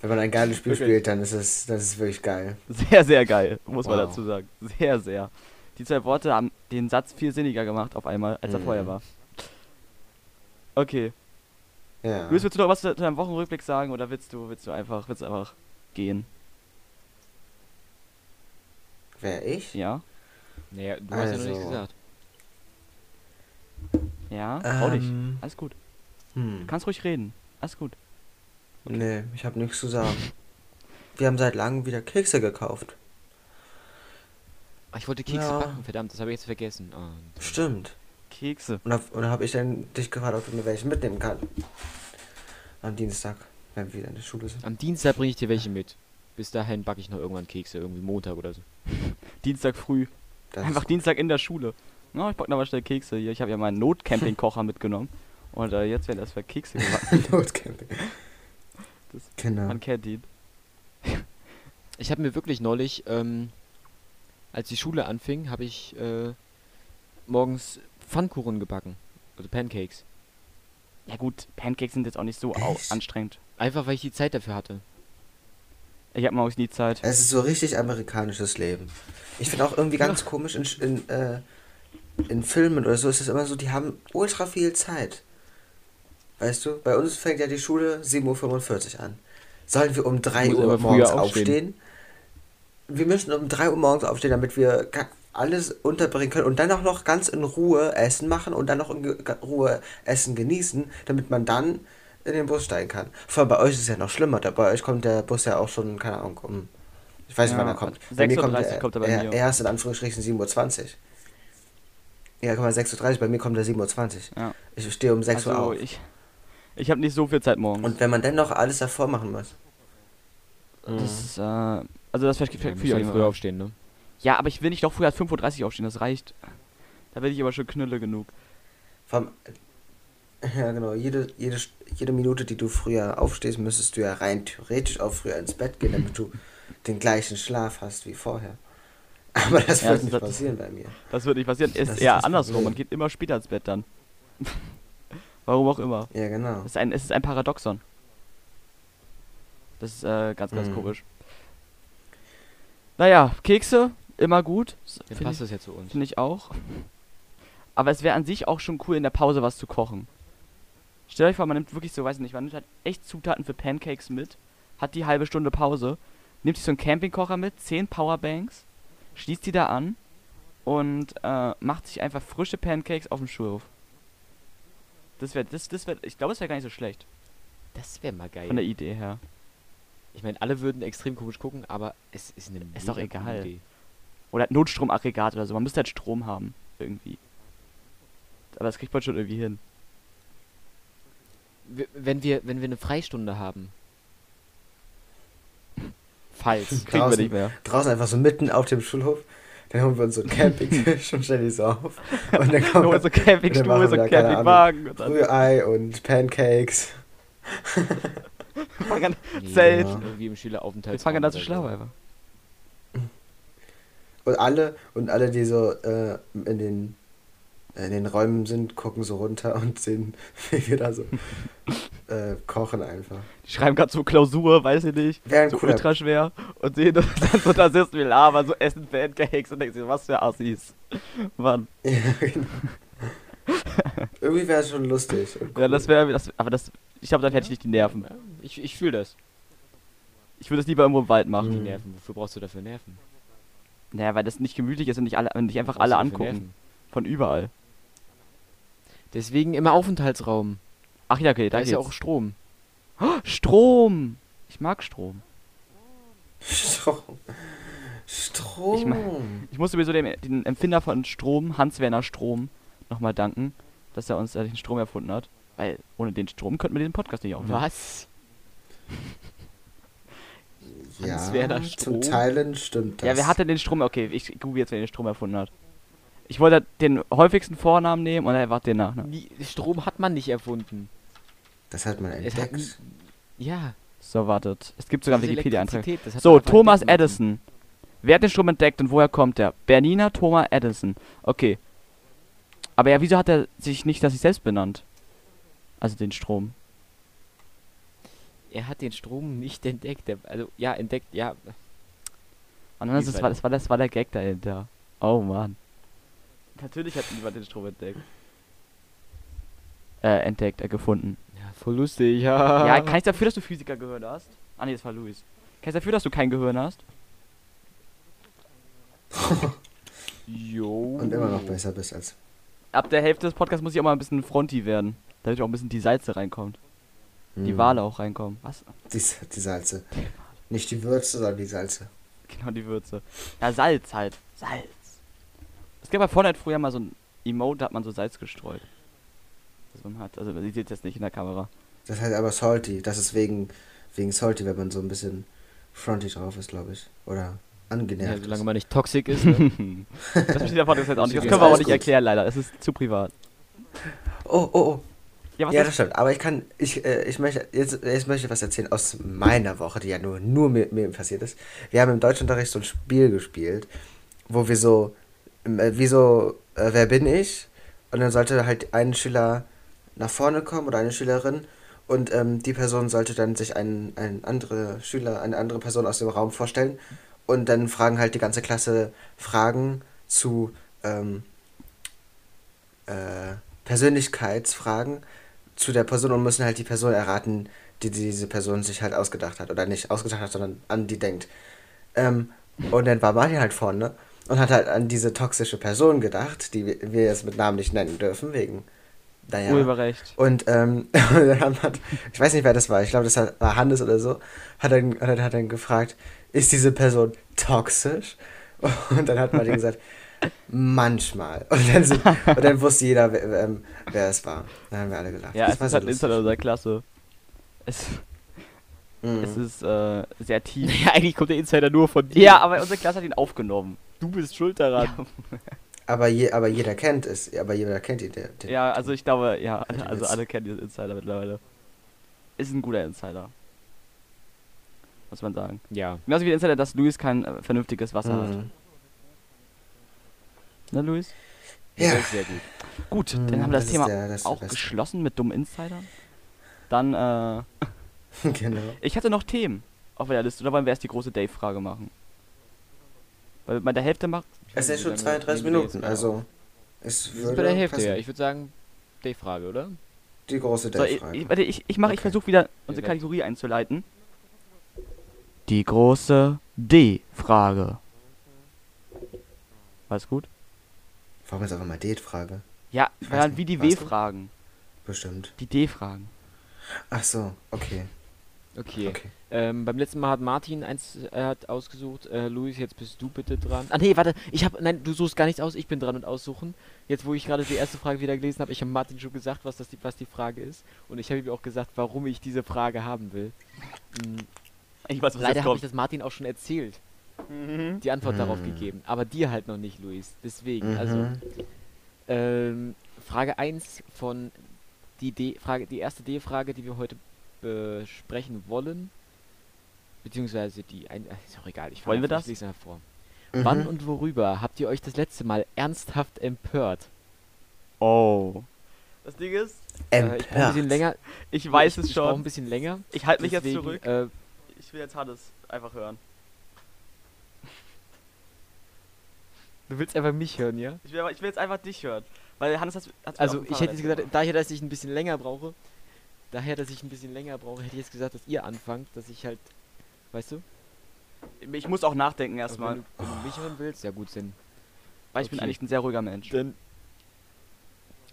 Wenn man ein geiles Spiel Wirklich. spielt, dann ist es, das ist wirklich geil. Sehr, sehr geil, muss man Wow. dazu sagen. Sehr, sehr. Die zwei Worte haben den Satz viel sinniger gemacht auf einmal, als er Mhm. vorher war. Okay. Ja. Luis, willst du noch was zu deinem Wochenrückblick sagen oder willst du, willst du einfach, willst du einfach gehen? Wer ich? Ja? Naja, du hast ja noch nichts Also. gesagt. Ja? Trau dich. Ähm, Alles gut. hm. Du kannst ruhig reden. Alles gut. Nee, ich habe nichts zu sagen. Wir haben seit langem wieder Kekse gekauft. Ach, ich wollte Kekse Ja. backen, verdammt, das habe ich jetzt vergessen. Ah, Stimmt. Kekse. Und, hab, und dann habe ich dann dich gefragt, ob du mir welche mitnehmen kannst. Am Dienstag, wenn wir wieder in der Schule sind. Am Dienstag bringe ich dir welche mit. Bis dahin backe ich noch irgendwann Kekse, irgendwie Montag oder so. Dienstag früh. Das Einfach Dienstag in der Schule. Na, ich pack noch mal schnell Kekse hier. Ich habe ja meinen Notcamping-Kocher mitgenommen. Und äh, jetzt werden erstmal Kekse gemacht. Notcamping. Das- genau. Man kennt ihn. Ich habe mir wirklich neulich, ähm, als die Schule anfing, habe ich äh, morgens Pfannkuchen gebacken. Also Pancakes. Ja gut, Pancakes sind jetzt auch nicht so au anstrengend. Einfach weil ich die Zeit dafür hatte. Ich habe morgens nie Zeit. Es ist so richtig amerikanisches Leben. Ich finde auch irgendwie ganz komisch in, Sch- in, äh, in Filmen oder so ist es immer so, die haben ultra viel Zeit. Weißt du, bei uns fängt ja die Schule 7.45 Uhr an. Sollen wir um 3 Muss Uhr morgens aufstehen? aufstehen. Wir müssen um 3 Uhr morgens aufstehen, damit wir alles unterbringen können und dann auch noch ganz in Ruhe Essen machen und dann noch in Ruhe Essen genießen, damit man dann in den Bus steigen kann. Vor allem bei euch ist es ja noch schlimmer, da bei euch kommt der Bus ja auch schon, keine Ahnung, um. Ich weiß nicht, Ja, wann er kommt. Bei mir 6.30 kommt Uhr er, kommt er bei er mir. erst in Anführungsstrichen 7.20 Uhr. Ja, guck mal, 6.30 Uhr, bei mir kommt er 7.20 Uhr. Ja. Ich stehe um 6 Uhr also, auf. ich, ich habe nicht so viel Zeit morgens. Und wenn man dann noch alles davor machen muss. das ist, äh, also das verstehe Ja, ich viel früher aufstehen, ne? Ja, aber ich will nicht doch früher als 5.30 Uhr aufstehen, das reicht. Da bin ich aber schon knülle genug. Vom, ja, genau. Jede, jede, jede Minute, die du früher aufstehst, müsstest du ja rein theoretisch auch früher ins Bett gehen, damit du den gleichen Schlaf hast wie vorher. Aber das Ja, wird das nicht passieren bei mir. Das wird nicht passieren. Es Das ist ist eher das andersrum. Man geht immer später ins Bett dann. Warum auch immer. Ja, genau. Es ist ein, es ist ein Paradoxon. Das ist äh, ganz, ganz Mhm. komisch. Naja, Kekse, immer gut. Dann Finde passt ich, das ja zu uns. find ich auch. Aber es wäre an sich auch schon cool, in der Pause was zu kochen. Stellt euch vor, man nimmt wirklich so, weiß ich nicht, man nimmt halt echt Zutaten für Pancakes mit, hat die halbe Stunde Pause, nimmt sich so einen Campingkocher mit, 10 Powerbanks, schließt die da an und äh, macht sich einfach frische Pancakes auf dem Schulhof. Das wäre, das, das wäre, ich glaube, das wäre gar nicht so schlecht. Das wäre mal geil. Von der Idee her. Ich meine, alle würden extrem komisch gucken, aber es ist eine Ist doch egal. Idee. Oder Notstromaggregat oder so. Man müsste halt Strom haben. Irgendwie. Aber das kriegt man schon irgendwie hin. W- Wenn wir, wenn wir eine Freistunde haben. Falls. Kriegen wir Draußen. nicht mehr. Draußen einfach so mitten auf dem Schulhof. Dann holen wir uns so einen Campingtisch und stellen die so auf. Und dann kommen Nur so Campingstuhl, so wir Campingwagen. Rührei und Pancakes. fangen an, Zelt. Irgendwie im Schüleraufenthalt. wir fangen an zu schlafen einfach. Und alle, und alle, die so äh, in, den, in den Räumen sind, gucken so runter und sehen, wie wir da so äh, kochen einfach. Die schreiben gerade so Klausur, weiß ich nicht. Wäre ein So cooler ultra schwer. Und sehen das dann so da sitzen wir labern, so essen Pancakes und denken sich, was für Assis. Mann. Ja, genau. Irgendwie wäre es schon lustig. und Ja, cool. das wäre, das, aber das, ich glaube, dann hätte ich nicht die Nerven. Ich, ich fühle das. Ich würde es lieber irgendwo im Wald machen. Die. Nerven. Wofür brauchst du dafür Nerven? Naja, weil das nicht gemütlich ist und nicht alle, und nicht einfach alle angucken. Von überall. Deswegen immer Aufenthaltsraum. Ach ja, okay, Da da ist ja auch Strom. Oh, Strom! Ich mag Strom. Strom. Strom. Ich mein- Ich muss sowieso dem den Empfinder von Strom, Hans-Werner Strom, nochmal danken, dass er uns äh, den Strom erfunden hat. Weil ohne den Strom könnten wir den Podcast nicht aufnehmen. Was? ja, Hans-Werner zum Strom? Teilen stimmt das. Ja, wer hatte den Strom? Okay, ich google jetzt, wer den Strom erfunden hat. Ich wollte den häufigsten Vornamen nehmen und er war den Nachnamen. Nie, Strom hat man nicht erfunden. Das hat man hat entdeckt. nie- Ja. So, wartet. Es gibt sogar einen Wikipedia-Eintrag. Hat So, Thomas. Edison. Wer hat den Strom entdeckt und woher kommt er? Bernina Thomas Edison. Okay. Aber ja, wieso hat er sich nicht das sich selbst benannt? Also den Strom. Er hat den Strom nicht entdeckt. Er, also, ja, entdeckt, ja. Und dann ist Wie es, war, das, war, das war der Gag dahinter. Oh Mann. Natürlich hat niemand den Strom entdeckt. Äh, entdeckt, äh, gefunden. Ja, voll lustig, ja. Ja, kann ich dafür, dass du Physiker gehört hast? Ah nee, das war Luis. Kann ich dafür, dass du kein Gehirn hast? Jo. Und immer noch besser bist als. Ab der Hälfte des Podcasts muss ich auch mal ein bisschen fronty werden. Damit auch ein bisschen die Salze reinkommt. Die Hm. Wale auch reinkommen. Was? Die, die Salze. Nicht die Würze, sondern die Salze. Genau, die Würze. Ja, Salz halt. Salz. Es gab bei Fortnite früher mal so ein Emote, da hat man so Salz gestreut. Das man hat. Also, ihr seht jetzt nicht in der Kamera. Das heißt aber salty. Das ist wegen, wegen salty, wenn man so ein bisschen fronty drauf ist, glaube ich. Oder angenervt. Ja, solange man nicht toxisch ist, ne? das versteht der Podcast jetzt auch nicht. Das können wir auch nicht gut. erklären, leider. Es ist zu privat. Oh, oh, oh. Ja, was ja, das stimmt. Aber ich kann, ich, äh, ich möchte, jetzt, jetzt möchte ich was erzählen aus meiner Woche, die ja nur, nur mir, mir passiert ist. Wir haben im Deutschunterricht so ein Spiel gespielt, wo wir so, äh, wie so, äh, wer bin ich? Und dann sollte halt ein Schüler nach vorne kommen oder eine Schülerin und ähm, die Person sollte dann sich einen, einen andere Schüler, eine andere Person aus dem Raum vorstellen und dann fragen halt die ganze Klasse Fragen zu, ähm, äh, Persönlichkeitsfragen zu der Person und müssen halt die Person erraten, die diese Person sich halt ausgedacht hat. Oder nicht ausgedacht hat, sondern an die denkt. Ähm, und dann war Martin halt vorne und hat halt an diese toxische Person gedacht, die wir jetzt mit Namen nicht nennen dürfen, wegen. Naja. Urheberrecht. Und ähm, dann hat, ich weiß nicht, wer das war, ich glaube, das war Hannes oder so, hat dann, hat, hat dann gefragt, ist diese Person toxisch? Und dann hat Martin gesagt, manchmal. Und dann, sind, und dann wusste jeder, wer, ähm, wer es war. Dann haben wir alle gelacht. Ja, Das es war ist so halt ein. Insider unserer Klasse. Es, Mhm. es ist äh, sehr tief. Ja, eigentlich kommt der Insider nur von dir. Ja, aber unsere Klasse hat ihn aufgenommen. Du bist schuld daran. Aber, je, aber jeder kennt es, aber jeder kennt ihn. Der, der, Ja, also ich glaube, ja, den also alle kennen diesen Insider mittlerweile. Ist ein guter Insider. Muss man sagen. Ja. Genauso wie der Insider, dass Luis kein äh, vernünftiges Wasser hat. Mhm. Ne, Luis? Ja. Sehr gut. Gut, Mhm, dann haben wir das, das Thema der- das auch geschlossen mit dummen Insidern. Dann, äh, genau. ich hatte noch Themen auf der Liste. Oder wollen wir erst die große Dave-Frage machen? Weil bei der Hälfte macht. Es sind schon lange 32 nehmen wir jetzt Minuten, also. Es würde bei der Hälfte, passen. ja. Ich würde sagen, Dave-Frage, oder? Die große So, ich, Dave-Frage. warte, ich, ich, mach, ich Okay. versuche wieder unsere Kategorie einzuleiten. Die große D-Frage. Alles gut? Warum jetzt einfach mal Date-Frage? Ja, weil wie die? W-Fragen. Bestimmt. Die D-Fragen. Ach so, okay. Okay. Okay. Ähm, beim letzten Mal hat Martin eins äh, hat ausgesucht. Äh, Luis, jetzt bist du bitte dran. Ah nee, warte, ich habe nein, du suchst gar nichts aus, ich bin dran und aussuchen. Jetzt wo ich gerade die erste Frage wieder gelesen habe, ich habe Martin schon gesagt, was das die was die Frage ist und ich habe ihm auch gesagt, warum ich diese Frage haben will. Mm, Ich weiß, was leider habe ich das Martin auch schon erzählt, Mhm. die Antwort darauf Mhm. gegeben, aber dir halt noch nicht, Luis. Deswegen, also Mhm. ähm, Frage 1 von die D Frage die erste D-Frage, die wir heute besprechen wollen. Beziehungsweise die ein äh, ist auch egal, ich Wollen wir das? Ich lese einfach vor. Mhm. Wann und worüber habt ihr euch das letzte Mal ernsthaft empört? Oh. Das Ding ist, Äh, ich brauche ein Empört. bisschen länger. ich weiß ich, es Ich brauche ein schon. bisschen länger. Ich halte mich jetzt deswegen, zurück. Äh, Ich will jetzt Hannes einfach hören. du willst einfach mich hören, ja? Ich will, ich will jetzt einfach dich hören. Weil Hannes hat Also ich hätte jetzt gesagt, daher, dass ich ein bisschen länger brauche, daher, dass ich ein bisschen länger brauche, hätte ich jetzt gesagt, dass ihr anfangt, dass ich halt, weißt du? Ich muss auch nachdenken Also erstmal. Wenn, du, wenn du mich hören willst, ja gut, dann Weil ich bin okay. eigentlich ein sehr ruhiger Mensch. Dann.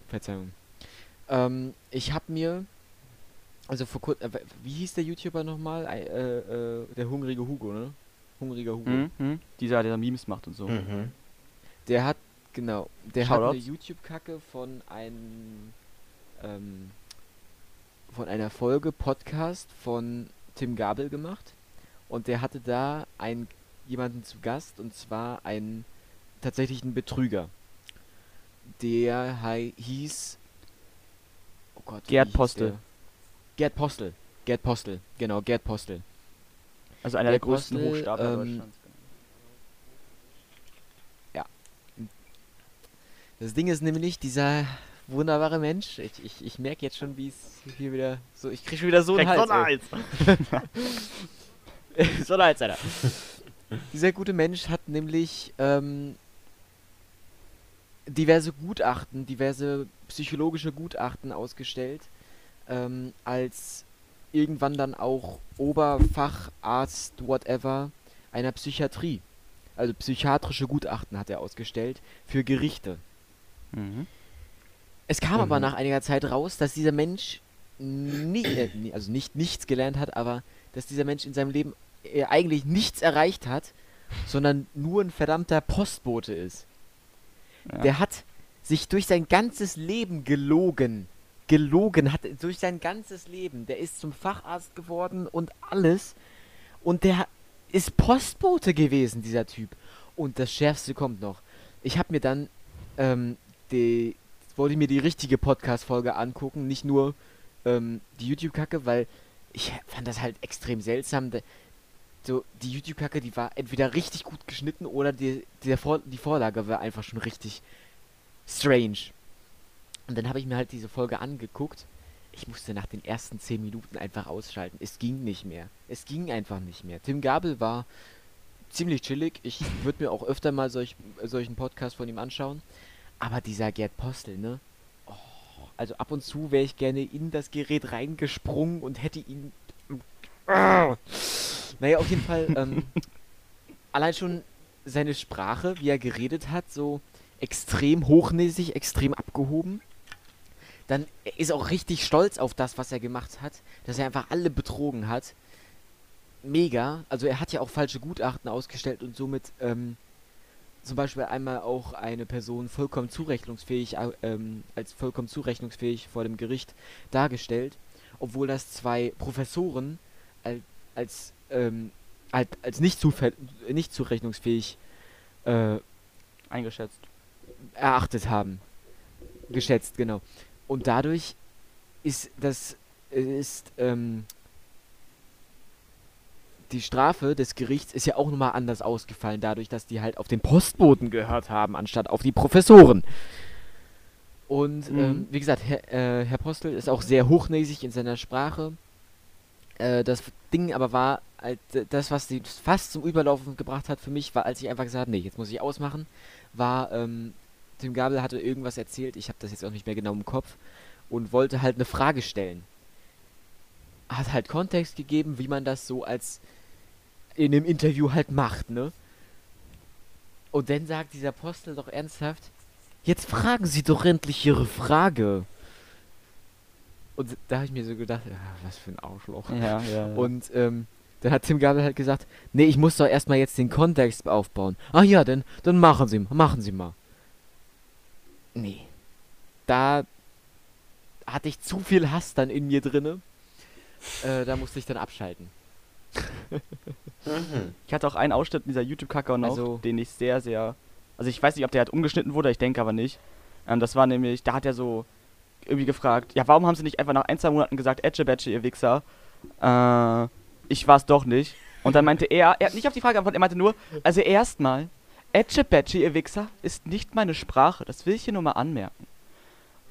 Verzeihung. Ähm, ich habe mir. Also vor kurzem. Äh, wie hieß der YouTuber nochmal? Äh, äh, der hungrige Hugo, ne? Hungriger Hugo. Mhm. Mhm. Dieser, der Memes macht und so. Mhm. Der hat. Genau. Der hat eine. YouTube-Kacke von einem. Ähm, von einer Folge Podcast von Tim Gabel gemacht. Und der hatte da einen, jemanden zu Gast und zwar einen tatsächlichen Betrüger. Der hieß. Oh Gott. Gerd Postel. der? Gerd Postel. Gerd Postel. Genau, Gerd Postel. Also einer der Der größten Postel, Hochstapler ähm, Deutschlands. Das Ding ist nämlich, dieser wunderbare Mensch, ich, ich, ich merke jetzt schon, wie es hier wieder so, ich krieg schon wieder so einen Hals. ey. so ein Hals, Alter. Dieser gute Mensch hat nämlich ähm, diverse Gutachten, diverse psychologische Gutachten ausgestellt, ähm, als irgendwann dann auch Oberfacharzt, whatever, einer Psychiatrie. Also psychiatrische Gutachten hat er ausgestellt für Gerichte. Mhm. Es kam aber Mhm. nach einiger Zeit raus, dass dieser Mensch nie, äh, nie- also nicht nichts gelernt hat, aber dass dieser Mensch in seinem Leben äh, eigentlich nichts erreicht hat, sondern nur ein verdammter Postbote ist. Ja. Der hat sich durch sein ganzes Leben gelogen. Gelogen hat durch sein ganzes Leben. Der ist zum Facharzt geworden und alles. Und der ist Postbote gewesen, dieser Typ. Und das Schärfste kommt noch. Ich habe mir dann ähm, die, wollte mir die richtige Podcast-Folge angucken, nicht nur ähm, die YouTube-Kacke, weil ich fand das halt extrem seltsam. So, die YouTube-Kacke, die war entweder richtig gut geschnitten oder die, der Vor die Vorlage war einfach schon richtig strange. Und dann habe ich mir halt diese Folge angeguckt. Ich musste nach den ersten 10 Minuten einfach ausschalten. Es ging nicht mehr. Es ging einfach nicht mehr. Tim Gabel war ziemlich chillig. Ich würde mir auch öfter mal solch, solchen Podcast von ihm anschauen. Aber dieser Gerd Postel, ne? Oh, also ab und zu wäre ich gerne in das Gerät reingesprungen und hätte ihn. Ah. Naja, auf jeden Fall. Ähm, allein schon seine Sprache, wie er geredet hat, so extrem hochnäsig, extrem abgehoben. Dann ist er auch richtig stolz auf das, was er gemacht hat, dass er einfach alle betrogen hat. Mega. Also er hat ja auch falsche Gutachten ausgestellt und somit ähm, zum Beispiel einmal auch eine Person vollkommen zurechnungsfähig, äh, ähm, als vollkommen zurechnungsfähig vor dem Gericht dargestellt, obwohl das zwei Professoren als, als ähm, halt als nicht, nicht zurechnungsfähig äh, Eingeschätzt. erachtet haben. Geschätzt, genau. Und dadurch ist das ist ähm, die Strafe des Gerichts ist ja auch nochmal anders ausgefallen, dadurch, dass die halt auf den Postboten gehört haben, anstatt auf die Professoren. Und Mhm. ähm, wie gesagt, Herr, äh, Herr Postel ist auch sehr hochnäsig in seiner Sprache. Äh, das Ding aber war, äh, das, was sie fast zum Überlaufen gebracht hat für mich, war, als ich einfach gesagt habe, nee, jetzt muss ich ausmachen, war, ähm, Tim Gabel hatte irgendwas erzählt, ich habe das jetzt auch nicht mehr genau im Kopf, und wollte halt eine Frage stellen. Hat halt Kontext gegeben, wie man das so als in einem Interview halt macht, ne? Und dann sagt dieser Postel doch ernsthaft, jetzt fragen Sie doch endlich Ihre Frage. Und da habe ich mir so gedacht, ja, was für ein Arschloch. Ja, ja. ja. Und ähm, dann hat Tim Gabel halt gesagt, nee, ich muss doch erstmal jetzt den Kontext aufbauen. Ah ja, dann, dann machen Sie, machen Sie mal. Nee. Da hatte ich zu viel Hass dann in mir drinne. Äh, da musste ich dann abschalten. Mhm. Ich hatte auch einen Ausschnitt in dieser YouTube-Kacke noch, Also- den ich sehr, sehr. Also ich weiß nicht, ob der halt umgeschnitten wurde, ich denke aber nicht. Ähm, das war nämlich, da hat er so irgendwie gefragt, ja, warum haben sie nicht einfach nach ein, zwei Monaten gesagt, Etche Betsche, ihr Wichser? Äh, ich war's doch nicht. Und dann meinte er, er hat nicht auf die Frage geantwortet, er meinte nur, also erstmal, Etche Betsche, ihr Wichser, ist nicht meine Sprache, das will ich hier nur mal anmerken.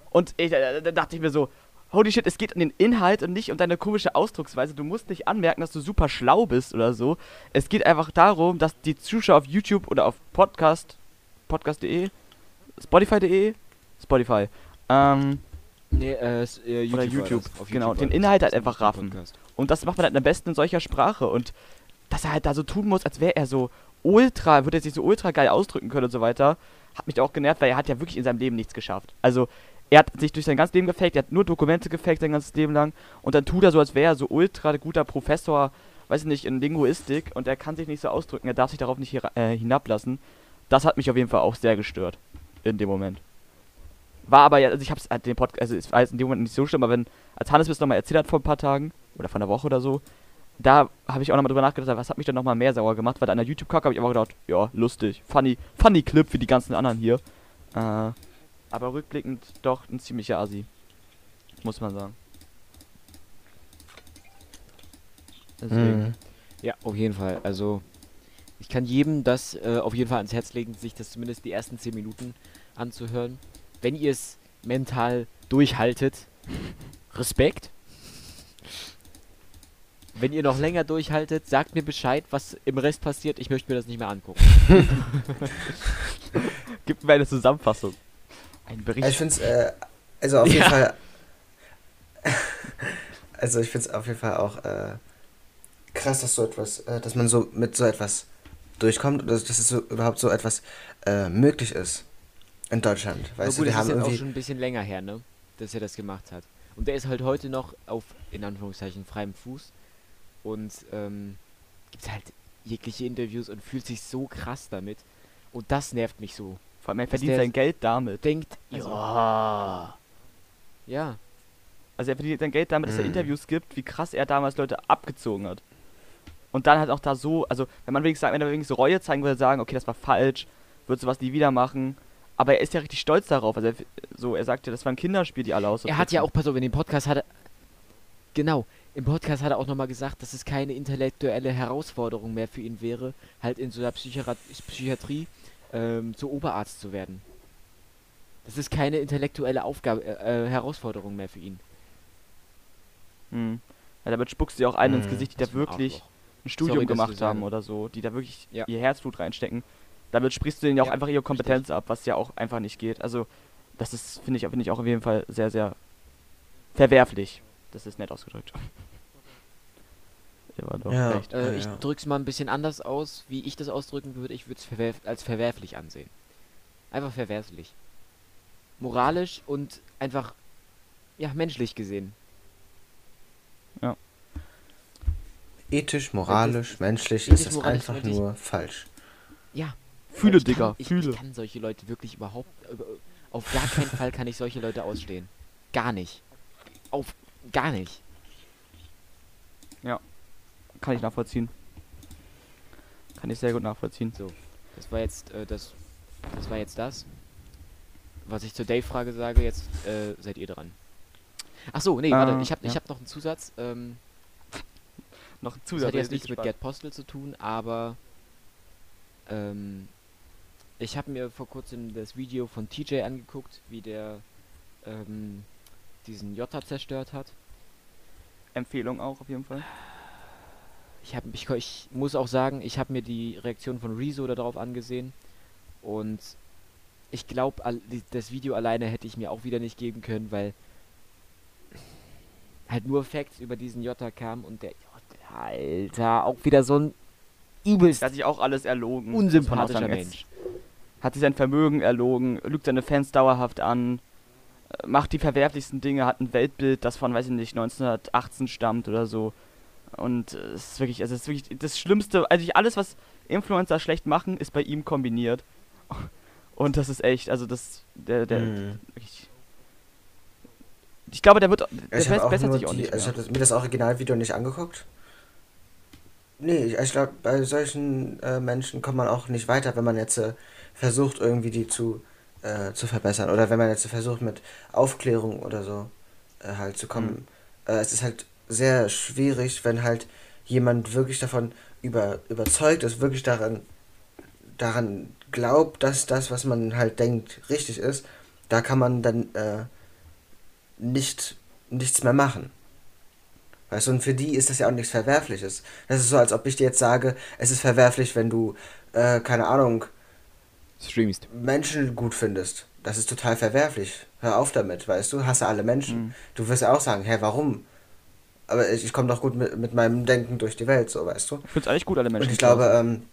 Und ich, äh, da dachte ich mir so, holy shit, es geht um den Inhalt und nicht um deine komische Ausdrucksweise. Du musst nicht anmerken, dass du super schlau bist oder so. Es geht einfach darum, dass die Zuschauer auf YouTube oder auf Podcast, podcast.de, Spotify.de, Spotify, ähm, Nee, äh, s- äh YouTube. Oder YouTube. Auf genau, war den Inhalt halt einfach raffen. Podcast. und das macht man halt am besten in solcher Sprache. Und dass er halt da so tun muss, als wäre er so ultra, würde er sich so ultra geil ausdrücken können und so weiter, hat mich auch genervt, weil er hat ja wirklich in seinem Leben nichts geschafft. Also, er hat sich durch sein ganzes Leben gefaked, er hat nur Dokumente gefaked sein ganzes Leben lang und dann tut er so, als wäre er so ultra guter Professor, weiß ich nicht, in Linguistik und er kann sich nicht so ausdrücken, er darf sich darauf nicht hier, äh, hinablassen. Das hat mich auf jeden Fall auch sehr gestört in dem Moment. War aber ja, also ich hab's halt den Podcast, also es war jetzt in dem Moment nicht so schlimm, aber wenn, als Hannes mir das nochmal erzählt hat vor ein paar Tagen, oder vor einer Woche oder so, da habe ich auch nochmal drüber nachgedacht, was hat mich denn nochmal mehr sauer gemacht, weil an der YouTube-Kacke habe ich einfach gedacht, ja, lustig, funny, funny Clip wie die ganzen anderen hier. Äh, aber rückblickend doch ein ziemlicher Assi. Muss man sagen. Deswegen. Mhm. Ja, auf jeden Fall. Also, ich kann jedem das äh, auf jeden Fall ans Herz legen, sich das zumindest die ersten 10 Minuten anzuhören. Wenn ihr es mental durchhaltet, Respekt. Wenn ihr noch länger durchhaltet, sagt mir Bescheid, was im Rest passiert. Ich möchte mir das nicht mehr angucken. Gib mir eine Zusammenfassung. Ein Bericht. Ich finde es, äh, also auf jeden Ja. Fall, also ich finde es auf jeden Fall auch äh, krass, dass so etwas, äh, dass man so mit so etwas durchkommt oder dass es so überhaupt so etwas äh, möglich ist in Deutschland. Weißt gut, du, wir das haben ist jetzt auch schon ein bisschen länger her, ne? Dass er das gemacht hat. Und der ist halt heute noch auf, in Anführungszeichen, freiem Fuß. Und ähm, gibt halt jegliche Interviews und fühlt sich so krass damit. Und das nervt mich so. Vor allem, er verdient sein Geld damit. Denkt, Also- ja. Ja. Also er verdient sein Geld damit, dass er Mhm. Interviews gibt, wie krass er damals Leute abgezogen hat. Und dann halt auch da so, also wenn man wenigstens sagt, wenn er wenigstens Reue zeigen würde, sagen, okay, das war falsch, wird sowas nie wieder machen. Aber er ist ja richtig stolz darauf. Also er, so, er sagt ja, das war ein Kinderspiel, die alle aus. Er hat ja auch, pass auf, in dem Podcast hat er. Genau, im Podcast hat er auch nochmal gesagt, dass es keine intellektuelle Herausforderung mehr für ihn wäre, halt in so einer Psychiat Psychiatrie ähm, zu Oberarzt zu werden. Das ist keine intellektuelle Aufgabe, äh, äh, Herausforderung mehr für ihn. Hm. Ja, damit spuckst du ja auch einen ins Mhm. Gesicht, die da wirklich ein Studium Sorry, gemacht haben oder so, die da wirklich Ja. ihr Herzblut reinstecken. Damit sprichst du denen ja auch einfach ihre Kompetenz ab, was ja auch einfach nicht geht. Also, das ist, finde ich, finde ich auch auf jeden Fall sehr, sehr verwerflich. Das ist nett ausgedrückt. Ja, war doch Ja. recht. Äh, Ja, ich ja. drück's mal ein bisschen anders aus, wie ich das ausdrücken würde. Ich würde es verwerf als verwerflich ansehen. Einfach verwerflich. Moralisch und einfach, ja, menschlich gesehen. Ethisch, moralisch, menschlich ethisch, ist es moralisch, einfach menschlich. nur falsch. Ja. Fühle, ich Digga, kann, ich, fühle. Ich kann solche Leute wirklich überhaupt, über- auf gar keinen Fall kann ich solche Leute ausstehen. Gar nicht. Auf gar nicht. Kann ich nachvollziehen. Kann ich sehr gut nachvollziehen. Das war jetzt, äh, das, das war jetzt das. Was ich zur Dave-Frage sage, jetzt äh, seid ihr dran. Ach so, nee, warte, Äh, ich habe ich ja. hab noch einen Zusatz. Ähm, Noch ein das Zusatz. hat jetzt nichts mit. Get Postal zu tun, aber ähm, ich habe mir vor kurzem das Video von TJ angeguckt, wie der ähm, diesen Jota zerstört hat. Empfehlung auch auf jeden Fall. Ich, hab, ich, ich muss auch sagen, ich habe mir die Reaktion von Rezo darauf angesehen und ich glaube, das Video alleine hätte ich mir auch wieder nicht geben können, weil halt nur Facts über diesen Jota kam und der Jota, Alter, auch wieder so ein übelst hat sich auch alles erlogen. unsympathischer Mensch. Hat sich sein Vermögen erlogen, lügt seine Fans dauerhaft an, äh, macht die verwerflichsten Dinge, hat ein Weltbild, das von, weiß ich nicht, 1918 stammt oder so. Und es ist wirklich, also es ist wirklich das Schlimmste, also ich- alles, was Influencer schlecht machen, ist bei ihm kombiniert. Und das ist echt, also das, der, der, Mhm. wirklich. Ich glaube, der wird, der Ich auch bessert sich auch die, nicht also ich habe mir das Originalvideo nicht angeguckt. Nee, ich, ich glaube, bei solchen äh, Menschen kommt man auch nicht weiter, wenn man jetzt äh, versucht, irgendwie die zu, äh, zu verbessern. Oder wenn man jetzt versucht, mit Aufklärung oder so äh, halt zu kommen. Äh, es ist halt sehr schwierig, wenn halt jemand wirklich davon über, überzeugt ist, wirklich daran, daran glaubt, dass das, was man halt denkt, richtig ist. Da kann man dann äh, nicht, nichts mehr machen. Weißt du, und für die ist das ja auch nichts Verwerfliches. Das ist so, als ob ich dir jetzt sage, es ist verwerflich, wenn du, äh, keine Ahnung, Streamst. Menschen gut findest. Das ist total verwerflich. Hör auf damit, weißt du? Hasse alle Menschen. Mhm. Du wirst ja auch sagen, hä, warum? Aber ich, ich komme doch gut mit, mit meinem Denken durch die Welt, so, weißt du? Ich finde es eigentlich gut, alle Menschen. Und ich glaube, ähm,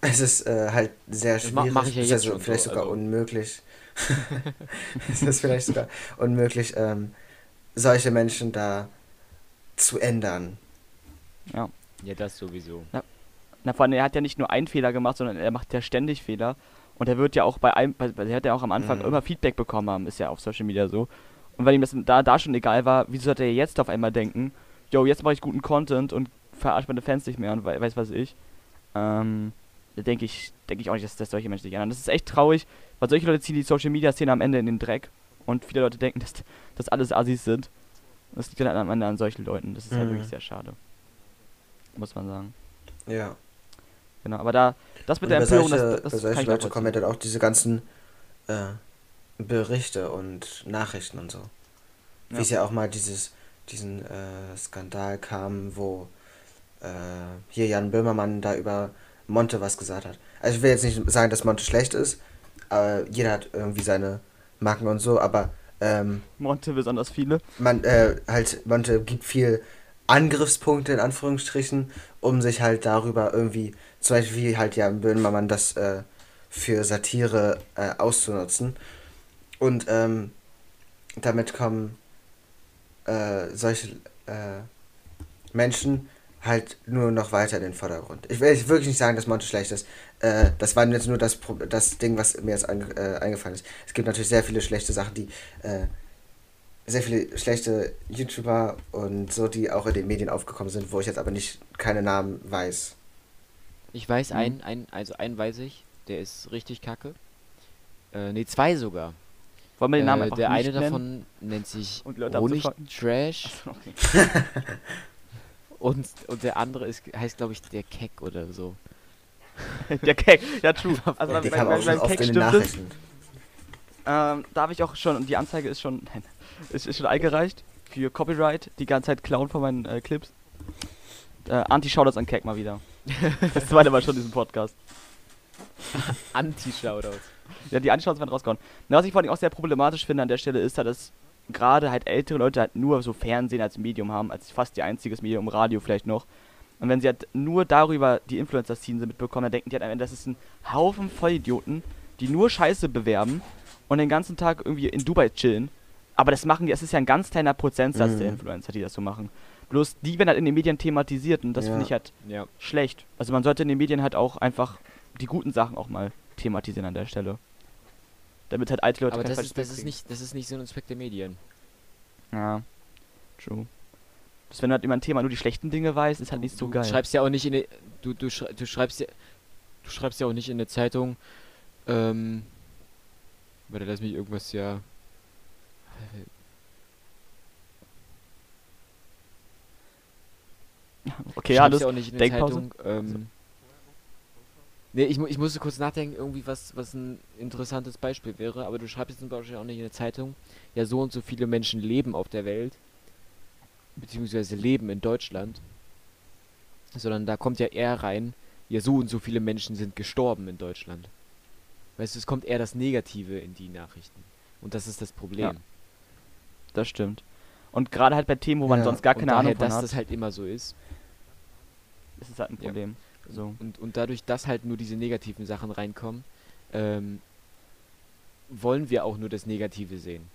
es ist äh, halt sehr schwierig, mach ich ja jetzt so, vielleicht so, sogar also. unmöglich. es ist vielleicht sogar unmöglich, ähm, solche Menschen da zu ändern. ja. Ja, das sowieso. Na, vor allem, er hat ja nicht nur einen Fehler gemacht, sondern er macht ja ständig Fehler. Und er wird ja auch bei einem, bei- er hat ja auch am Anfang Mhm. immer Feedback bekommen haben, ist ja auf Social Media so. Und weil ihm das da, da schon egal war, wieso sollte er jetzt auf einmal denken, yo, jetzt mache ich guten Content und verarsche meine Fans nicht mehr und wei- weiß was ich. Ähm, da denke ich, denke ich auch nicht, dass, dass solche Menschen sich ändern. Das ist echt traurig, weil solche Leute ziehen die Social Media Szene am Ende in den Dreck. Und viele Leute denken, dass das alles Assis sind. Das liegt dann am Ende an solchen Leuten. Das ist halt Mhm. wirklich sehr schade. Muss man sagen. Ja. Genau, aber da, das mit Und der Empörung, solche, das, das, das solche Leute kommen ja dann auch diese ganzen äh, Berichte und Nachrichten und so. Ja. Wie es ja auch mal dieses, diesen äh, Skandal kam, wo äh, hier Jan Böhmermann da über Monte was gesagt hat. Also ich will jetzt nicht sagen, dass Monte schlecht ist, aber jeder hat irgendwie seine Marken und so, aber ähm, Monte besonders viele. man äh, halt Monte gibt viel Angriffspunkte in Anführungsstrichen, um sich halt darüber irgendwie, zum Beispiel wie halt Jan Böhmermann das äh, für Satire äh, auszunutzen. Und ähm, damit kommen äh, solche äh, Menschen halt nur noch weiter in den Vordergrund. Ich will jetzt wirklich nicht sagen, dass Monte schlecht ist. Äh, das war jetzt nur das, das Ding, was mir jetzt ange äh, eingefallen ist. Es gibt natürlich sehr viele schlechte Sachen, die äh, sehr viele schlechte YouTuber und so, die auch in den Medien aufgekommen sind, wo ich jetzt aber nicht keine Namen weiß. Ich weiß Mhm. einen, ein, also einen weiß ich, der ist richtig kacke. Äh, ne, zwei sogar. Wollen wir den Namen äh, einfach der eine nennen? davon nennt sich Honig? Trash Okay. und, und der andere ist, heißt glaube ich der Keck oder so. Der Cake, ja true. Also Ja, oft Cake in den stimmt es. Nachrichten. Ähm, da habe ich auch schon, und die Anzeige ist schon, nein, ist, ist schon eingereicht für Copyright, die ganze Zeit klauen von meinen äh, Clips. Äh, Anti-Shoutouts an Keck mal wieder. das zweite Mal schon in diesem Podcast. Anti-Shoutouts. Ja, die Anti-Shoutouts werden rausgehauen. Na, was ich vor allem auch sehr problematisch finde an der Stelle ist halt, dass gerade halt ältere Leute halt nur so Fernsehen als Medium haben, als fast ihr einziges Medium, Radio vielleicht noch. Und wenn sie halt nur darüber die Influencer-Szene mitbekommen, dann denken die halt am Ende, das ist ein Haufen Vollidioten, die nur Scheiße bewerben und den ganzen Tag irgendwie in Dubai chillen. Aber das machen die, es ist ja ein ganz kleiner Prozentsatz Mhm. der Influencer, die das so machen. Bloß die werden halt in den Medien thematisiert und das Ja. finde ich halt Ja. schlecht. Also man sollte in den Medien halt auch einfach die guten Sachen auch mal thematisieren an der Stelle. Damit halt alte Leute Aber das ist, das ist nicht, das ist nicht Sinn und Zweck der Medien. Ja, true. Das, wenn halt immer ein Thema nur die schlechten Dinge weiß, ist halt nicht so du geil. schreibst ja auch nicht in eine, du, du, schrei- du schreibst ja, du schreibst ja auch nicht in eine Zeitung, ähm, warte, lass mich irgendwas ja, okay, du ja, ja auch nicht in Denkpause? Zeitung, ähm, nee, ich, ich musste kurz nachdenken, irgendwie was, was ein interessantes Beispiel wäre, aber du schreibst jetzt zum Beispiel auch nicht in eine Zeitung, ja, so und so viele Menschen leben auf der Welt, beziehungsweise leben in Deutschland, sondern da kommt ja eher rein, ja, so und so viele Menschen sind gestorben in Deutschland. Weißt du, es kommt eher das Negative in die Nachrichten. Und das ist das Problem. das stimmt. Und gerade halt bei Themen, wo man Ja, sonst gar keine daher, Ahnung von dass hat, das halt immer so ist. ist es halt ein Ja. So. Und, und dadurch, dass halt nur diese negativen Sachen reinkommen, ähm, wollen wir auch nur das Negative sehen.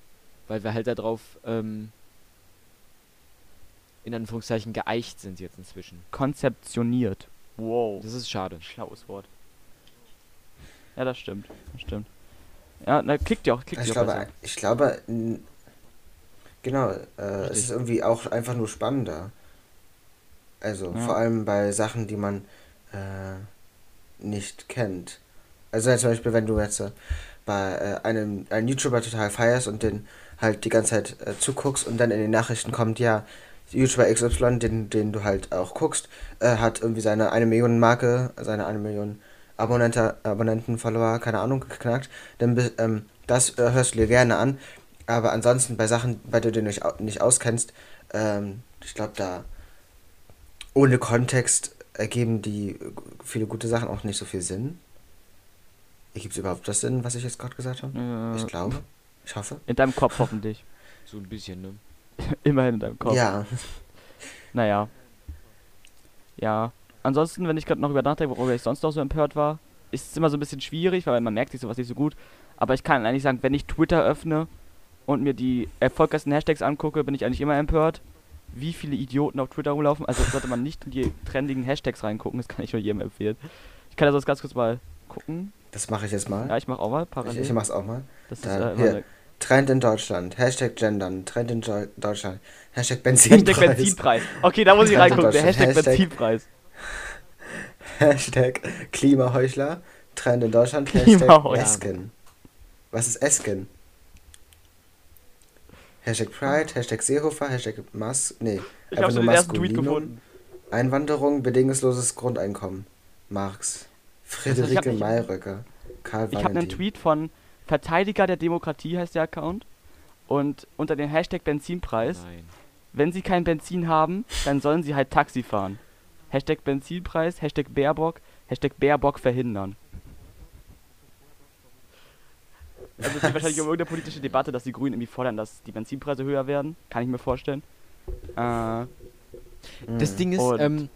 Weil wir halt darauf, ähm, in Anführungszeichen, geeicht sind jetzt inzwischen. Konzeptioniert. Wow. Das ist schade. Schlaues Wort. Ja, das stimmt. Das stimmt. Ja, na, klickt ja auch, klickt Ich ja auch glaube, besser. ich glaube, genau, äh, es ist irgendwie auch einfach nur spannender. Also Ja. vor allem bei Sachen, die man äh, nicht kennt. Also zum Beispiel, wenn du jetzt äh, bei äh, einem, einem YouTuber total feierst und den halt die ganze Zeit äh, zuguckst und dann in den Nachrichten kommt, ja, YouTuber XY, den, den du halt auch guckst, äh, hat irgendwie seine eine Million Marke, seine eine Million Abonnente, Abonnenten, Follower, keine Ahnung, geknackt, dann ähm, das äh, hörst du dir gerne an. Aber ansonsten bei Sachen, bei denen du dich nicht auskennst, ähm, ich glaube, da ohne Kontext ergeben die viele gute Sachen auch nicht so viel Sinn. Ergibt es überhaupt das Sinn, was ich jetzt gerade gesagt habe? Äh, Ich glaube. Ich hoffe. In deinem Kopf hoffentlich. So ein bisschen, ne? Immerhin in deinem Kopf. Ja. Naja. Ja. Ansonsten, wenn ich gerade noch über nachdenke, worüber ich sonst noch so empört war, ist es immer so ein bisschen schwierig, weil man merkt sich sowas nicht so gut. Aber ich kann eigentlich sagen, wenn ich Twitter öffne und mir die erfolgreichsten Hashtags angucke, bin ich eigentlich immer empört, wie viele Idioten auf Twitter rumlaufen. Also sollte man nicht in die trendigen Hashtags reingucken, das kann ich nur jedem empfehlen. Ich kann also ganz kurz mal gucken. Das mache ich jetzt mal. Ja, ich mache auch mal ich, parallel. ich mach's auch mal. das ist da, äh, hier. eine Trend in Deutschland. Hashtag Gendern. Trend in Jo- Deutschland. Hashtag Hashtag Benzinpreis. Benzinpreis. Okay, da muss ich reingucken. Der Hashtag. Hashtag- Benzinpreis. Hashtag Klimaheuchler. Trend in Deutschland. Hashtag Klimaheuchler. Esken. Was ist Esken? Hashtag Pride, Hashtag Seehofer, Hashtag Mas... Nee, Ich einfach nur den ersten Tweet gefunden. Einwanderung, bedingungsloses Grundeinkommen. Marx. Friederike nicht- Mayröcker. Karl Ich habe einen. Tweet von Verteidiger der Demokratie, heißt der Account. Und unter dem Hashtag Benzinpreis, Nein. wenn sie kein Benzin haben, dann sollen sie halt Taxi fahren. Hashtag Benzinpreis, Hashtag Baerbock, Hashtag Baerbock verhindern. Also es geht wahrscheinlich um irgendeine politische Debatte, dass die Grünen irgendwie fordern, dass die Benzinpreise höher werden. Kann ich mir vorstellen. Äh, Das. Ding ist, ähm,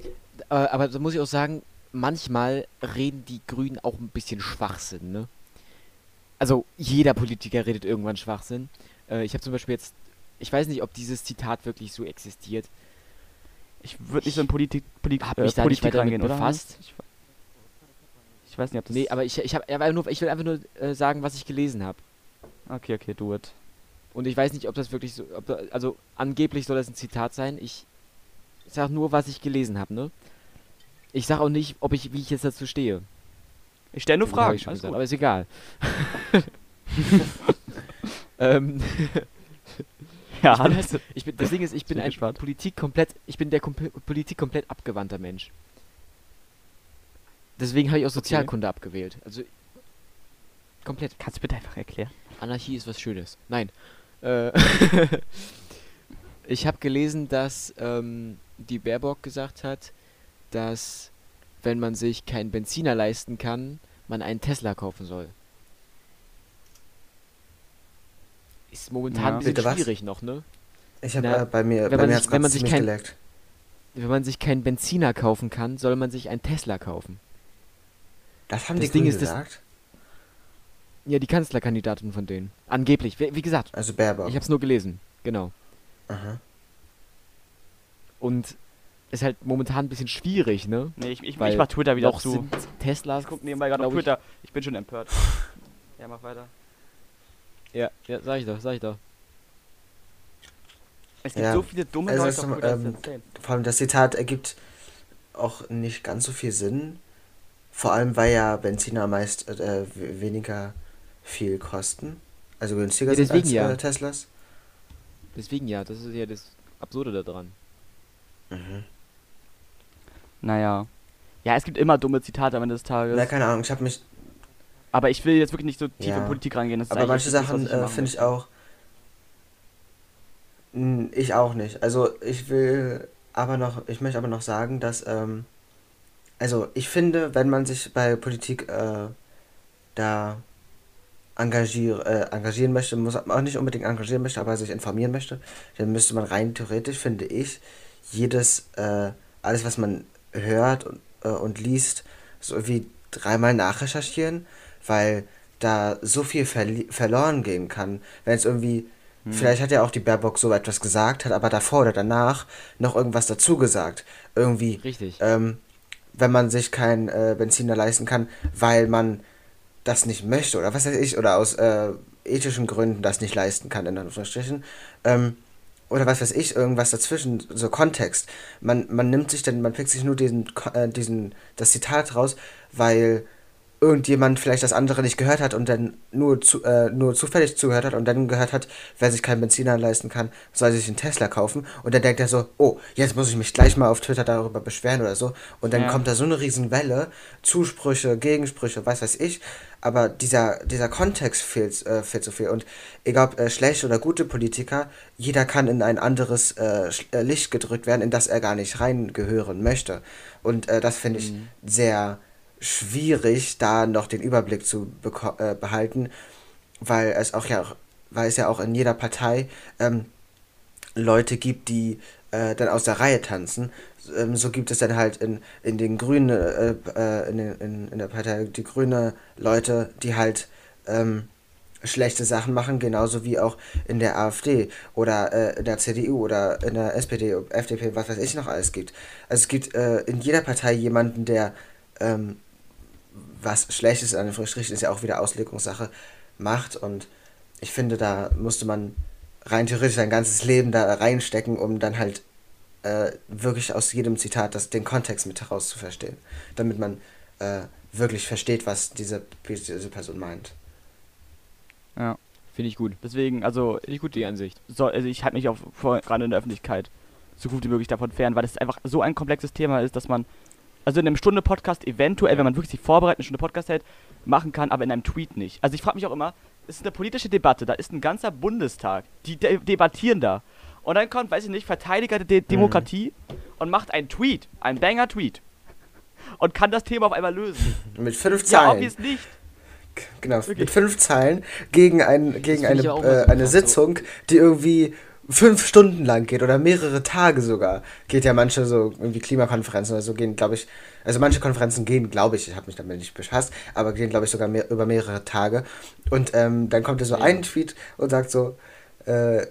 äh, aber da muss ich auch sagen, manchmal reden die Grünen auch ein bisschen Schwachsinn, ne? Also jeder Politiker redet irgendwann Schwachsinn. Äh, ich habe zum Beispiel jetzt, ich weiß nicht, ob dieses Zitat wirklich so existiert. ich würde nicht so in Politik, Politik, Hab äh, mich da nicht Politik damit reingehen, oder? befasst. Ich, ich weiß nicht, ob das... Nee, aber ich, ich, hab, aber nur, ich will einfach nur äh, sagen, was ich gelesen habe. Okay, okay, do it. Und ich weiß nicht, ob das wirklich so, ob, also angeblich soll das ein Zitat sein. Ich sag nur, was ich gelesen habe, ne? Ich sag auch nicht, ob ich, wie ich jetzt dazu stehe. Ich stelle nur Fragen. alles gesagt, gut. aber ist egal. ähm, Ja, ich bin halt, ich bin, das Ding ist, ich bin ein gespannt. Politik komplett, ich bin der Komp Politik komplett abgewandter Mensch. Deswegen habe ich auch Sozialkunde abgewählt. Also komplett. Kannst du bitte einfach erklären? Anarchie ist was Schönes. Nein. Äh, ich habe gelesen, dass ähm, die Baerbock gesagt hat, dass wenn man sich keinen Benziner leisten kann, man einen Tesla kaufen soll. Ist momentan Ja. ein bisschen Bitte schwierig noch, ne? Ich habe äh, bei mir, wenn bei man mir sich- wenn man sich kein- geleckt. Wenn man sich keinen Benziner kaufen kann, soll man sich einen Tesla kaufen. Das haben das die Ding Grünen ist, das- gesagt. Ja, die Kanzlerkandidatin von denen. Angeblich. Wie, wie gesagt, Also Baerbock. ich hab's nur gelesen. Genau. Aha. Und ist halt momentan ein bisschen schwierig, ne? Nee, ich, ich, Weil ich mach Twitter wieder noch zu. sind Teslas. Ich guck nebenbei gerade auf glaub ich- Twitter. Ich bin schon empört. Ja, mach weiter. Ja, ja, sag ich doch, sag ich doch. Es gibt Ja. so viele dumme Also Leute ist, Twitter, ähm. Vor allem das Zitat ergibt auch nicht ganz so viel Sinn. Vor allem, weil ja Benziner meist äh, weniger viel kosten. Also günstiger Ja, sind als deswegen ja. äh, Teslas. Deswegen ja, das ist ja das Absurde daran. Mhm. Naja. Ja, es gibt immer dumme Zitate am Ende des Tages. Na, keine Ahnung, ich habe mich. aber ich will jetzt wirklich nicht so tief Ja. in Politik reingehen. Das ist Aber manche Sachen äh, finde ich auch. Ich auch nicht. Also ich will aber noch, ich möchte aber noch sagen, dass, ähm, also ich finde, wenn man sich bei Politik äh, da engagier, äh, engagieren möchte, muss auch nicht unbedingt engagieren möchte, aber sich informieren möchte, dann müsste man rein theoretisch, finde ich, jedes, äh, alles was man hört und, äh, und liest, so wie dreimal nachrecherchieren, weil da so viel verli- verloren gehen kann. Wenn es irgendwie, Hm. vielleicht hat ja auch die Baerbock so etwas gesagt, hat aber davor oder danach noch irgendwas dazu gesagt. Irgendwie, Richtig. ähm, wenn man sich kein äh, Benziner leisten kann, weil man das nicht möchte oder was weiß ich, oder aus äh, ethischen Gründen das nicht leisten kann, in Anführungsstrichen, ähm, oder was weiß ich, irgendwas dazwischen, so Kontext. Man, man nimmt sich dann, man pickt sich nur diesen, äh, diesen, das Zitat raus, weil irgendjemand vielleicht das andere nicht gehört hat und dann nur, zu, äh, nur zufällig zugehört hat und dann gehört hat, wer sich keinen Benziner leisten kann, soll sich einen Tesla kaufen. Und dann denkt er so, oh, jetzt muss ich mich gleich mal auf Twitter darüber beschweren oder so. Und dann Ja. kommt da so eine riesen Welle, Zusprüche, Gegensprüche, was weiß ich, aber dieser, dieser Kontext fehlt, äh, fehlt so viel. Und egal ob äh, schlechte oder gute Politiker, jeder kann in ein anderes äh, äh, Licht gedrückt werden, in das er gar nicht reingehören möchte. Und äh, das finde ich Mhm. sehr schwierig, da noch den Überblick zu äh, behalten, weil es auch ja weil es ja auch in jeder Partei ähm, Leute gibt, die äh, dann aus der Reihe tanzen. Ähm, so gibt es dann halt in, in den Grünen, äh, äh, in, den, in, in der Partei die grüne Leute, die halt ähm, schlechte Sachen machen, genauso wie auch in der AfD oder äh, in der CDU oder in der SPD, FDP, was weiß ich noch alles gibt. Also es gibt äh, in jeder Partei jemanden, der ähm, was Schlechtes, in Anführungsstrichen, ist ja auch wieder Auslegungssache, macht und ich finde, da musste man rein theoretisch sein ganzes Leben da reinstecken, um dann halt äh, wirklich aus jedem Zitat das, den Kontext mit heraus zu verstehen, damit man äh, wirklich versteht, was diese, diese Person meint. Ja. Finde ich gut. Deswegen, also, Finde ich gut, die Ansicht. so, also ich halte mich auch vor, gerade in der Öffentlichkeit so gut wie möglich davon fern, weil es einfach so ein komplexes Thema ist, dass man, also in einem Stunde Podcast eventuell, wenn man wirklich sich vorbereitet, eine Stunde Podcast hält, machen kann, aber in einem Tweet nicht. Also ich frage mich auch immer, es ist eine politische Debatte, da ist ein ganzer Bundestag, die de debattieren da. Und dann kommt, weiß ich nicht, Verteidiger der De Demokratie und macht einen Tweet, einen Banger-Tweet. Und kann das Thema auf einmal lösen. Mit fünf Ja, Zeilen. obvious nicht. genau, Wirklich. mit fünf Zeilen gegen, ein, gegen eine, äh, eine krass, so. Sitzung, die irgendwie fünf Stunden lang geht oder mehrere Tage sogar. Geht ja manche so irgendwie Klimakonferenzen oder so gehen, glaube ich, also manche Konferenzen gehen, glaube ich, ich habe mich damit nicht befasst, aber gehen, glaube ich, sogar mehr, über mehrere Tage. Und ähm, dann kommt er so Ja. ein Tweet und sagt so, äh,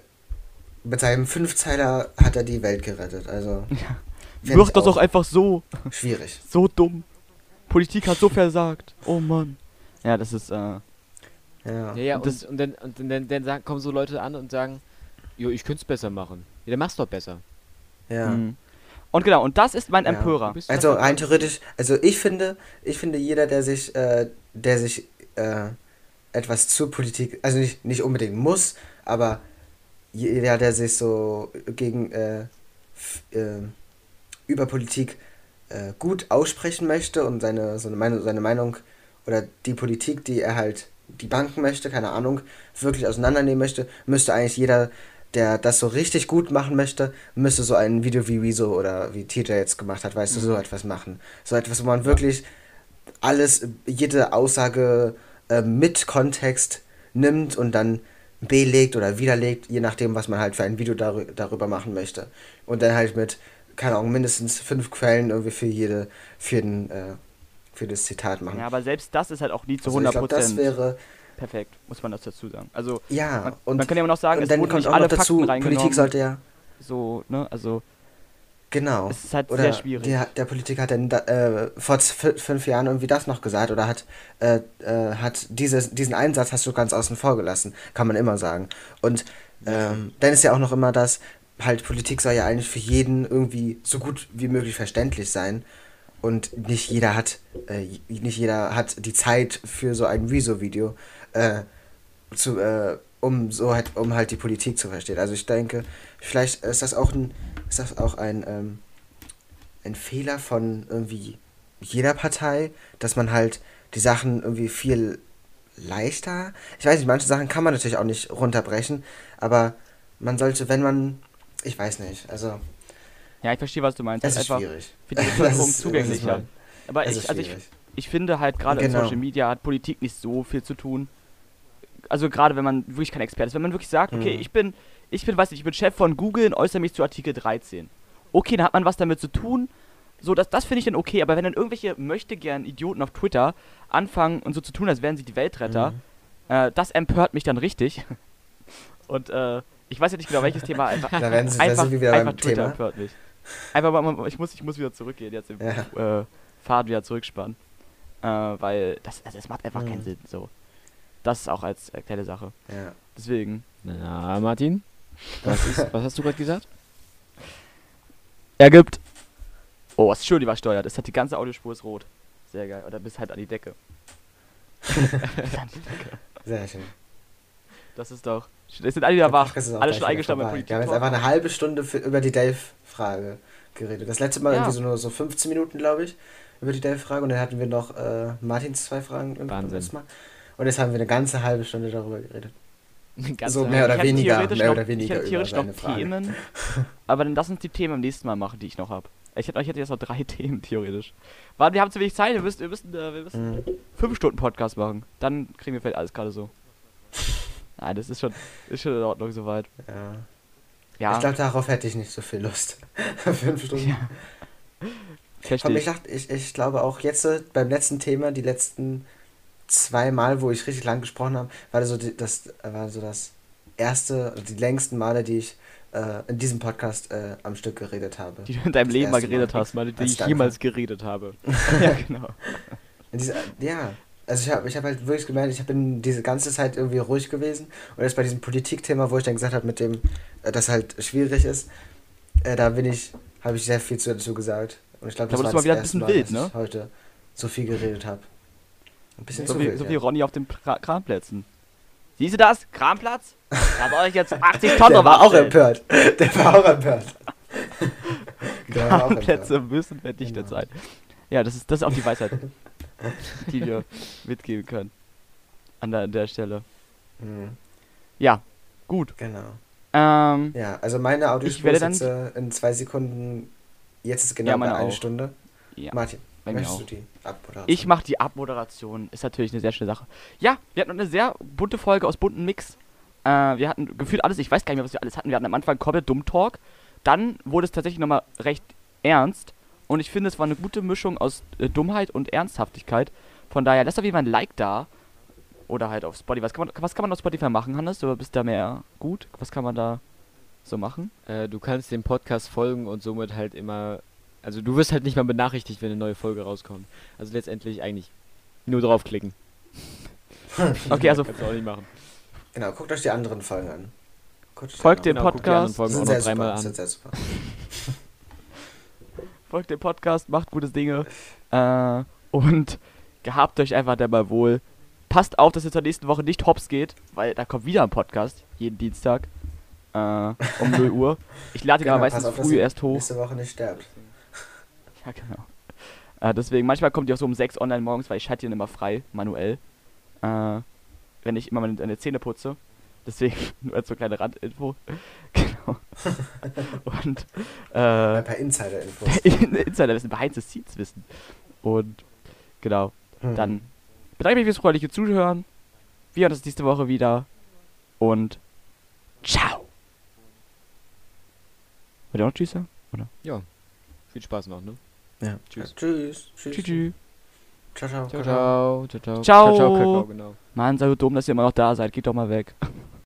mit seinem Fünfzeiler hat er die Welt gerettet. Also Mach ich das doch einfach so. schwierig. So dumm. Politik hat so versagt. Oh Mann. Ja, das ist, äh. Ja. Ja, ja, Und und, das- und dann, und dann, dann sagen, kommen so Leute an und sagen, jo, ich könnte es besser machen. Ja, dann mach's doch besser. ja. mhm. Und genau, und das ist mein Ja. Empörer. Also rein theoretisch, also ich finde, ich finde jeder, der sich, äh, der sich äh, etwas zur Politik, also nicht, nicht unbedingt muss, aber jeder, der sich so gegen äh, f- äh, über Politik äh, gut aussprechen möchte und seine, so eine Meinung, seine Meinung oder die Politik, die er halt die Banken möchte, keine Ahnung, wirklich auseinandernehmen möchte, müsste eigentlich jeder der das so richtig gut machen möchte, müsste so ein Video wie Wieso oder wie TJ jetzt gemacht hat, weißt du, so Mhm. etwas machen. So etwas, wo man wirklich alles, jede Aussage äh, mit Kontext nimmt und dann belegt oder widerlegt, je nachdem, was man halt für ein Video darü darüber machen möchte. Und dann halt mit, keine Ahnung, mindestens fünf Quellen irgendwie für jede, für den, äh, für das Zitat machen. Ja, aber selbst das ist halt auch nie zu also ich 100% glaube, das wäre, perfekt, muss man das dazu sagen. Also, ja, man, und, man kann ja immer noch sagen, und es dann kommt auch alle noch dazu, Fakten. Politik sollte ja, so, ne, also, genau. es ist halt Oder sehr schwierig. Der, der Politiker hat dann da, äh, vor fünf Jahren irgendwie das noch gesagt oder hat, äh, äh, hat dieses, diesen Einsatz hast du ganz außen vor gelassen, kann man immer sagen. Und ähm, dann ist ja auch noch immer das, halt Politik soll ja eigentlich für jeden irgendwie so gut wie möglich verständlich sein. Und nicht jeder hat, äh, nicht jeder hat die Zeit für so ein Rezo-Video, äh, zu, äh, um so halt, um halt die Politik zu verstehen. Also ich denke, vielleicht ist das auch ein, ist das auch ein, ähm, ein Fehler von irgendwie jeder Partei, dass man halt die Sachen irgendwie viel leichter. Ich weiß nicht, manche Sachen kann man natürlich auch nicht runterbrechen, aber man sollte, wenn man, ich weiß nicht, also ja, ich verstehe, was du meinst. es Halt ist einfach schwierig. für die Das Bevölkerung zugänglicher. das Aber ich, also ich, ich finde halt gerade in Genau. Social Media hat Politik nicht so viel zu tun. Also gerade wenn man wirklich kein Experte ist, wenn man wirklich sagt, okay, Mhm. ich bin, ich bin, weiß nicht, ich bin Chef von Google und äußere mich zu Artikel 13. Okay, dann hat man was damit zu tun. So, das, das finde ich dann okay, aber wenn dann irgendwelche möchte gern Idioten auf Twitter anfangen und so zu tun, als wären sie die Weltretter, Mhm. äh, das empört mich dann richtig. Und äh, ich weiß ja nicht genau welches Thema einfach. Da werden sie, einfach, wieder einfach Twitter Thema. empört mich. Einfach mal, ich muss, ich muss wieder zurückgehen, jetzt im Ja. äh, Faden wieder zurückspannen. Äh, weil das, also das macht einfach keinen Mhm. Sinn. So. Das ist auch als äh, kleine Sache. Ja. Deswegen. Na, Martin? Was, ist, was hast du gerade gesagt? Er gibt. Oh, ist schön übersteuert. Es hat die ganze Audiospur ist rot. Sehr geil. Oder bis halt an die Decke. An die Decke. Sehr schön. Das ist doch. Es sind alle wieder Der wach. Alle schon bei. Politik. Wir haben jetzt einfach eine halbe Stunde für, über die Dave-Frage geredet. Das letzte Mal Ja. irgendwie so nur so 15 Minuten, glaube ich, über die Dave-Frage. Und dann hatten wir noch äh, Martins zwei Fragen. Wahnsinn. Mal. Und jetzt haben wir eine ganze halbe Stunde darüber geredet. So mehr oder weniger, mehr oder weniger Ich hätte theoretisch noch. Themen. aber dann lass uns die Themen am nächsten Mal machen, die ich noch habe. Ich hätte, ich hätte jetzt noch drei Themen, theoretisch. Warte, wir haben zu wenig Zeit. Wir müssen, wir müssen, äh, wir müssen Mhm. fünf Stunden Podcast machen. Dann kriegen wir vielleicht alles gerade so. Nein, das ist schon, ist schon in Ordnung soweit. Ja. Ja, Ich glaube, darauf hätte ich nicht so viel Lust. Fünf Stunden. Ja. Verstehe ich, ich. ich, glaube auch jetzt beim letzten Thema, die letzten zwei Mal, wo ich richtig lang gesprochen habe, war das so die, das war so das erste, also die längsten Male, die ich äh, in diesem Podcast äh, am Stück geredet habe. Die du in deinem Das Leben mal geredet Mal. hast, meine, die ich jemals geredet habe. ja, genau. In dieser, ja, also ich habe ich hab halt wirklich gemerkt, ich bin diese ganze Zeit irgendwie ruhig gewesen und jetzt bei diesem Politikthema, wo ich dann gesagt habe, mit dem, äh, das halt schwierig ist, äh, da bin ich, habe ich sehr viel zu, dazu gesagt. Und ich glaube, das Aber war das war wieder ein bisschen Mal, wild, dass ne? ich heute so viel geredet habe. Ein bisschen So zu wie, wild, so ja. wie Ronny auf den Kra Kramplätzen. Siehst du das? Kramplatz? Da soll ich jetzt 80 Tonnen Der war auch empört. Der war auch empört. Empört. müssen verdichtet Genau. sein. Ja, das ist, das ist auch die Weisheit, die wir mitgeben können. An der, an der Stelle. Mhm, Ja, gut. genau. Ähm, Ja, also meine Audiospur ist jetzt in zwei Sekunden. Jetzt ist genau Ja, eine auch. Stunde. ja, Martin, bei mir möchtest auch. du die Abmoderation? Ich mache die Abmoderation. Ist natürlich eine sehr schöne Sache. Ja, wir hatten eine sehr bunte Folge aus bunten Mix. Äh, wir hatten gefühlt alles, ich weiß gar nicht mehr, was wir alles hatten. Wir hatten am Anfang komplett Dumm-Talk. Dann wurde es tatsächlich nochmal recht ernst. Und ich finde, es war eine gute Mischung aus äh, Dummheit und Ernsthaftigkeit. Von daher, lasst auf jeden Fall ein Like da. Oder halt auf Spotify. Was kann man, was kann man auf Spotify machen, Hannes? Du bist da mehr gut. Was kann man da so machen? Äh, du kannst dem Podcast folgen und somit halt immer. Also du wirst halt nicht mal benachrichtigt, wenn eine neue Folge rauskommt. Also letztendlich eigentlich nur draufklicken. Okay, also Kannst du auch nicht machen. Genau, guckt euch die anderen Folgen an. Folgt dem Genau, Podcast. Folgen sind sehr super, an. sind sehr super. folgt dem Podcast, macht gutes Dinge äh, und gehabt euch einfach dabei wohl. Passt auf, dass ihr zur nächsten Woche nicht hops geht, weil da kommt wieder ein Podcast, jeden Dienstag äh, um 0 Uhr. Ich lade ihn Genau, aber meistens auf, früh erst hoch. Nächste Woche nicht sterbt. Ja, genau. Äh, deswegen, manchmal kommt die auch so um 6 online morgens, weil ich schalte ihn immer frei, manuell. Äh, wenn ich immer meine, meine Zähne putze. Deswegen nur als so kleine Randinfo. genau. Und äh, Ein paar Insider-Infos. Insiderwissen, behind the scenes wissen. Und genau. Hm. Dann bedanke ich mich fürs freundliche Zuhören. Wir hören uns nächste Woche wieder. Und ciao. Wollt ihr auch noch Tschüss sagen? Ja. Viel Spaß noch, ne? Ja. Tschüss. Tschüss. Tschüss. Tschüss. tschüss. Ciao, ciao. Ciao, ciao. Ciao, ciao. Ciao. Ciao, ciao, Kakao, genau. Mann, seid so dumm, dass ihr immer noch da seid. Geht doch mal weg.